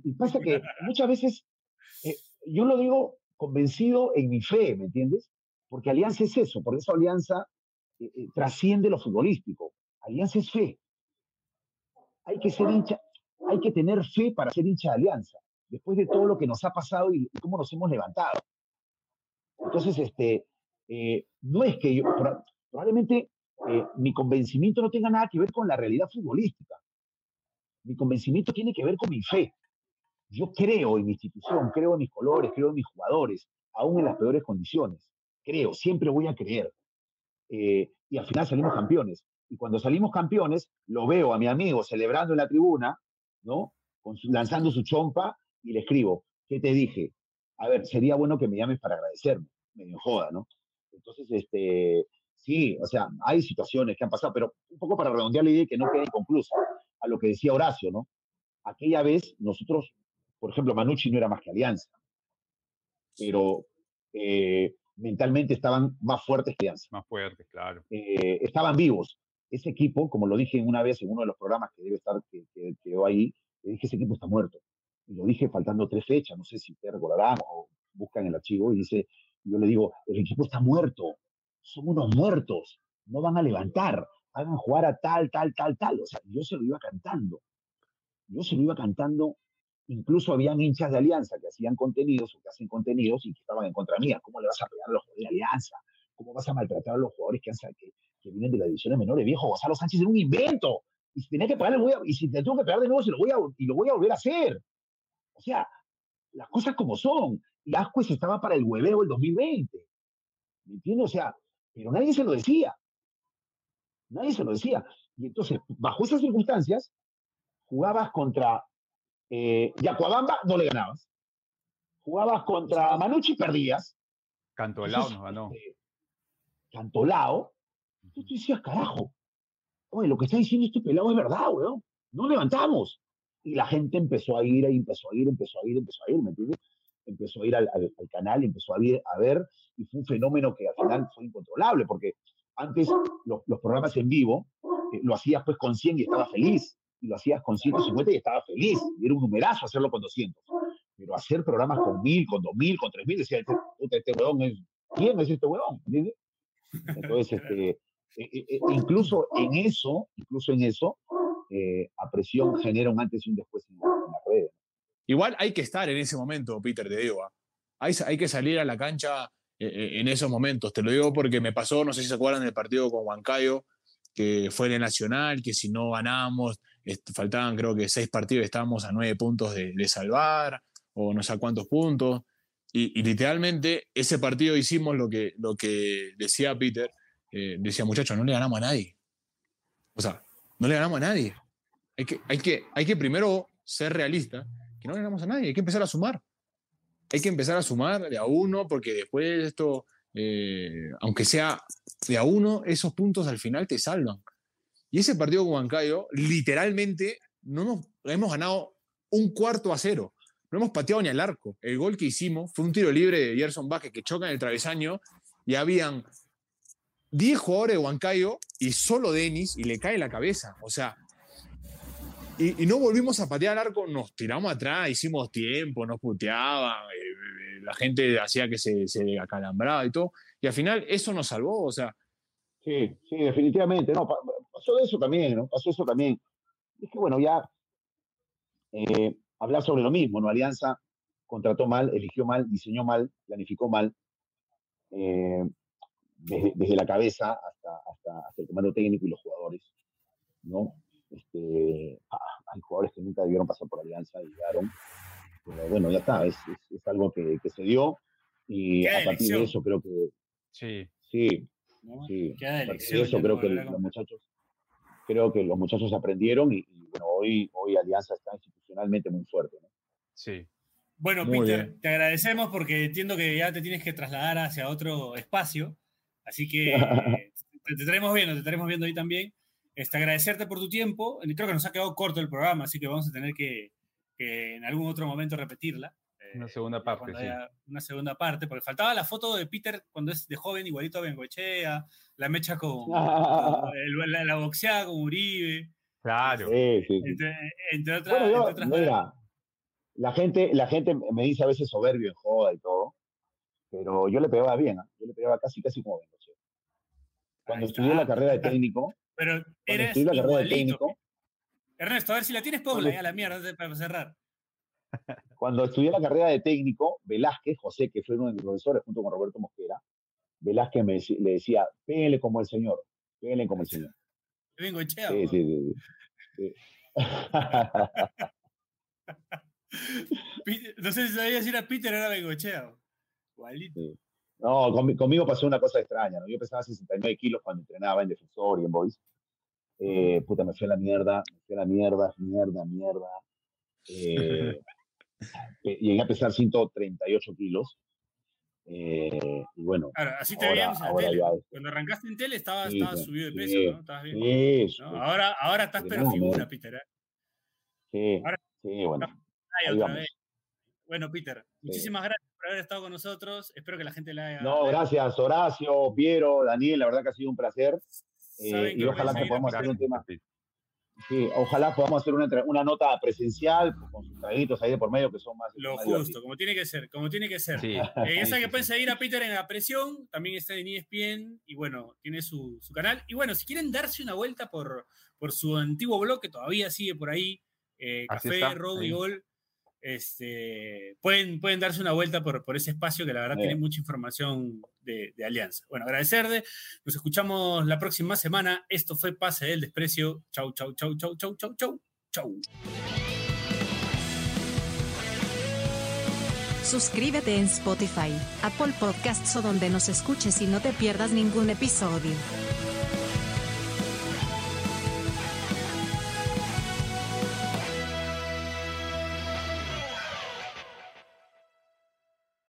y, pasa que muchas veces, eh, yo lo digo convencido en mi fe, ¿me entiendes? Porque Alianza es eso, por eso Alianza eh, eh, trasciende lo futbolístico. Alianza es fe. Hay que ser hincha, hay que tener fe para ser hincha de Alianza, después de todo lo que nos ha pasado y, y cómo nos hemos levantado. Entonces, este, eh, no es que yo, pro- probablemente eh, mi convencimiento no tenga nada que ver con la realidad futbolística. Mi convencimiento tiene que ver con mi fe. Yo creo en mi institución, creo en mis colores, creo en mis jugadores, aún en las peores condiciones. Creo, siempre voy a creer. Eh, y al final salimos campeones. Y cuando salimos campeones, lo veo a mi amigo celebrando en la tribuna, ¿no? Con su- lanzando su chompa y le escribo, ¿qué te dije? A ver, sería bueno que me llames para agradecerme. Medio joda, ¿no? Entonces, este, sí, o sea, hay situaciones que han pasado, pero un poco para redondear la idea y que no quede inconclusa, a lo que decía Horacio, ¿no? Aquella vez nosotros, por ejemplo, Manucci no era más que Alianza, pero eh, mentalmente estaban más fuertes que Alianza. Más fuertes, claro. Eh, estaban vivos. Ese equipo, como lo dije una vez en uno de los programas que debe estar, que, que quedó ahí, le dije, ese equipo está muerto. Lo dije faltando tres fechas, no sé si ustedes recordarán o buscan el archivo, y dice, yo le digo, el equipo está muerto, son unos muertos, no van a levantar, hagan jugar a tal, tal, tal, tal. O sea, yo se lo iba cantando. Yo se lo iba cantando incluso habían hinchas de Alianza que hacían contenidos o que hacen contenidos y que estaban en contra mía. ¿Cómo le vas a pegar a los jugadores de Alianza? ¿Cómo vas a maltratar a los jugadores que, han, que, que vienen de las divisiones menores? Viejo, Gonzalo Sánchez era un invento. Y si tenía que pegarle, voy a, y si te tengo que pegar de nuevo, se lo voy a, y lo voy a volver a hacer. O sea, las cosas como son. Y Ascuez estaba para el hueveo el 2020. ¿Me entiendes? O sea, pero nadie se lo decía. Nadie se lo decía. Y entonces, bajo esas circunstancias, jugabas contra eh, Yacuabamba, no le ganabas. Jugabas contra Manucci, perdías. Cantolao nos ganó. Este, Cantolao. Tú decías, carajo, oye, lo que está diciendo este pelado es verdad, weón. No levantamos. Y la gente empezó a ir, y empezó a ir, empezó a ir, empezó a ir, ¿me entiendes? Empezó a ir al, al, al canal, empezó a, ir, a ver, y fue un fenómeno que al final fue incontrolable, porque antes los, los programas en vivo eh, lo hacías pues con 100 y estaba feliz y lo hacías con 150 y estaba feliz. Y era un numerazo hacerlo con 200. Pero hacer programas con 1000, con 2000, con 3000, decía, este, este huevón es, ¿quién es este huevón? ¿Entiendes? Entonces, este, e, e, e, incluso en eso, incluso en eso, eh, a presión genera un antes y un después en, en las redes. Igual hay que estar en ese momento, Peter, te digo. ¿ah? Hay, hay que salir a la cancha eh, en esos momentos. Te lo digo porque me pasó, no sé si se acuerdan del partido con Huancayo, que fue en el Nacional, que si no ganábamos, faltaban creo que seis partidos, estábamos a nueve puntos de, salvar, o no sé cuántos puntos. Y, y, literalmente ese partido hicimos lo que, lo que decía Peter, eh, decía muchachos, no le ganamos a nadie. O sea, no le ganamos a nadie. Hay que, hay que, hay que primero ser realista, que no le ganamos a nadie, hay que empezar a sumar. Hay que empezar a sumar de a uno, porque después esto, eh, aunque sea de a uno, esos puntos al final te salvan. Y ese partido con Huancayo, literalmente, no hemos ganado un cuarto a cero. No hemos pateado ni al arco. El gol que hicimos fue un tiro libre de Gerson Vázquez que choca en el travesaño y habían 10 jugadores de Huancayo y solo Denis y le cae la cabeza. O sea, y, y, no volvimos a patear al arco, nos tiramos atrás, hicimos tiempo, nos puteaban, eh, la gente hacía que se, se acalambraba y todo. Y al final eso nos salvó, o sea. Sí, sí, definitivamente. No, pasó eso también, ¿no? Pasó eso también. Es que bueno, ya eh, hablar sobre lo mismo, ¿no? Alianza contrató mal, eligió mal, diseñó mal, planificó mal, eh, desde, desde, la cabeza hasta, hasta, hasta, el comando técnico y los jugadores, ¿no? Este, ah, hay jugadores que nunca debieron pasar por Alianza y llegaron, pero bueno, ya está, es, es, es algo que, que, se dio y a partir elección? de eso creo que... Sí. Sí, ¿no? sí. a partir de eso creo que los muchachos creo que los muchachos aprendieron y, y, bueno, hoy, hoy Alianza está institucionalmente muy fuerte. ¿no? Sí. Bueno, muy Peter, bien. te agradecemos porque entiendo que ya te tienes que trasladar hacia otro espacio, así que te, te, estaremos viendo, te estaremos viendo ahí también. Este, agradecerte por tu tiempo, creo que nos ha quedado corto el programa, así que vamos a tener que, que en algún otro momento repetirla. Una segunda parte, sí. Una segunda parte, porque faltaba la foto de Peter cuando es de joven, igualito a Bengoechea, la mecha con, con el, la, la, boxeada con Uribe. Claro. Sí, sí, entre, entre, otras, bueno, yo, entre otras mira, la gente, la gente me dice a veces soberbio en joda y todo, pero yo le pegaba bien, ¿eh? yo le pegaba casi, casi como Bengoechea. Cuando estudié la carrera de técnico, pero eres la carrera de técnico, Ernesto, a ver si la tienes, ponla ya la mierda para cerrar. Cuando estudié la carrera de técnico, Velázquez, José, que fue uno de mis profesores junto con Roberto Mosquera, Velázquez me, le decía, pégale como el señor, pégale como el señor. Vengo echeo. Sí, sí, sí, no sé si sabía si era Peter o era Bengochea. Igualito. Sí. No, con, conmigo pasó una cosa extraña. ¿no? Yo pesaba 69 kilos cuando entrenaba en Defensor y en Boys. Eh, puta, me fui a la mierda, me fui a la mierda, mierda, mierda. Eh, llegué a pesar 138 kilos. Eh, y bueno. Claro, así te veíamos en tele. Ya, Cuando arrancaste en tele estabas, sí, estabas subido de peso, sí, ¿no? Estabas bien. Sí, ¿no? Ahora, ahora estás pero figura, Peter. ¿eh? Sí, ahora, sí, bueno. Ahí otra vez. Bueno, Peter, muchísimas gracias por haber estado con nosotros. Espero que la gente la haya. No, gracias, Horacio, Piero, Daniel, la verdad que ha sido un placer. Eh, y ojalá que podamos hacer un tema. Sí, ojalá podamos hacer una, una nota presencial con sus traguitos ahí de por medio que son más. Lo más justo, divertidos. como tiene que ser, como tiene que ser. Sí. Eh, sí, que pueden seguir a Peter en la presión, también está en ESPN y bueno, tiene su, su canal. Y bueno, si quieren darse una vuelta por, por su antiguo blog, que todavía sigue por ahí, eh, Café, Robo y. Gol, este, pueden, pueden darse una vuelta por, por ese espacio que la verdad Bien. tiene mucha información de, de Alianza. Bueno, agradecerle, nos escuchamos la próxima semana. Esto fue Pase del Desprecio. Chau, chau, chau, chau, chau, chau, chau, chau. Suscríbete en Spotify, Apple Podcasts o donde nos escuches y no te pierdas ningún episodio.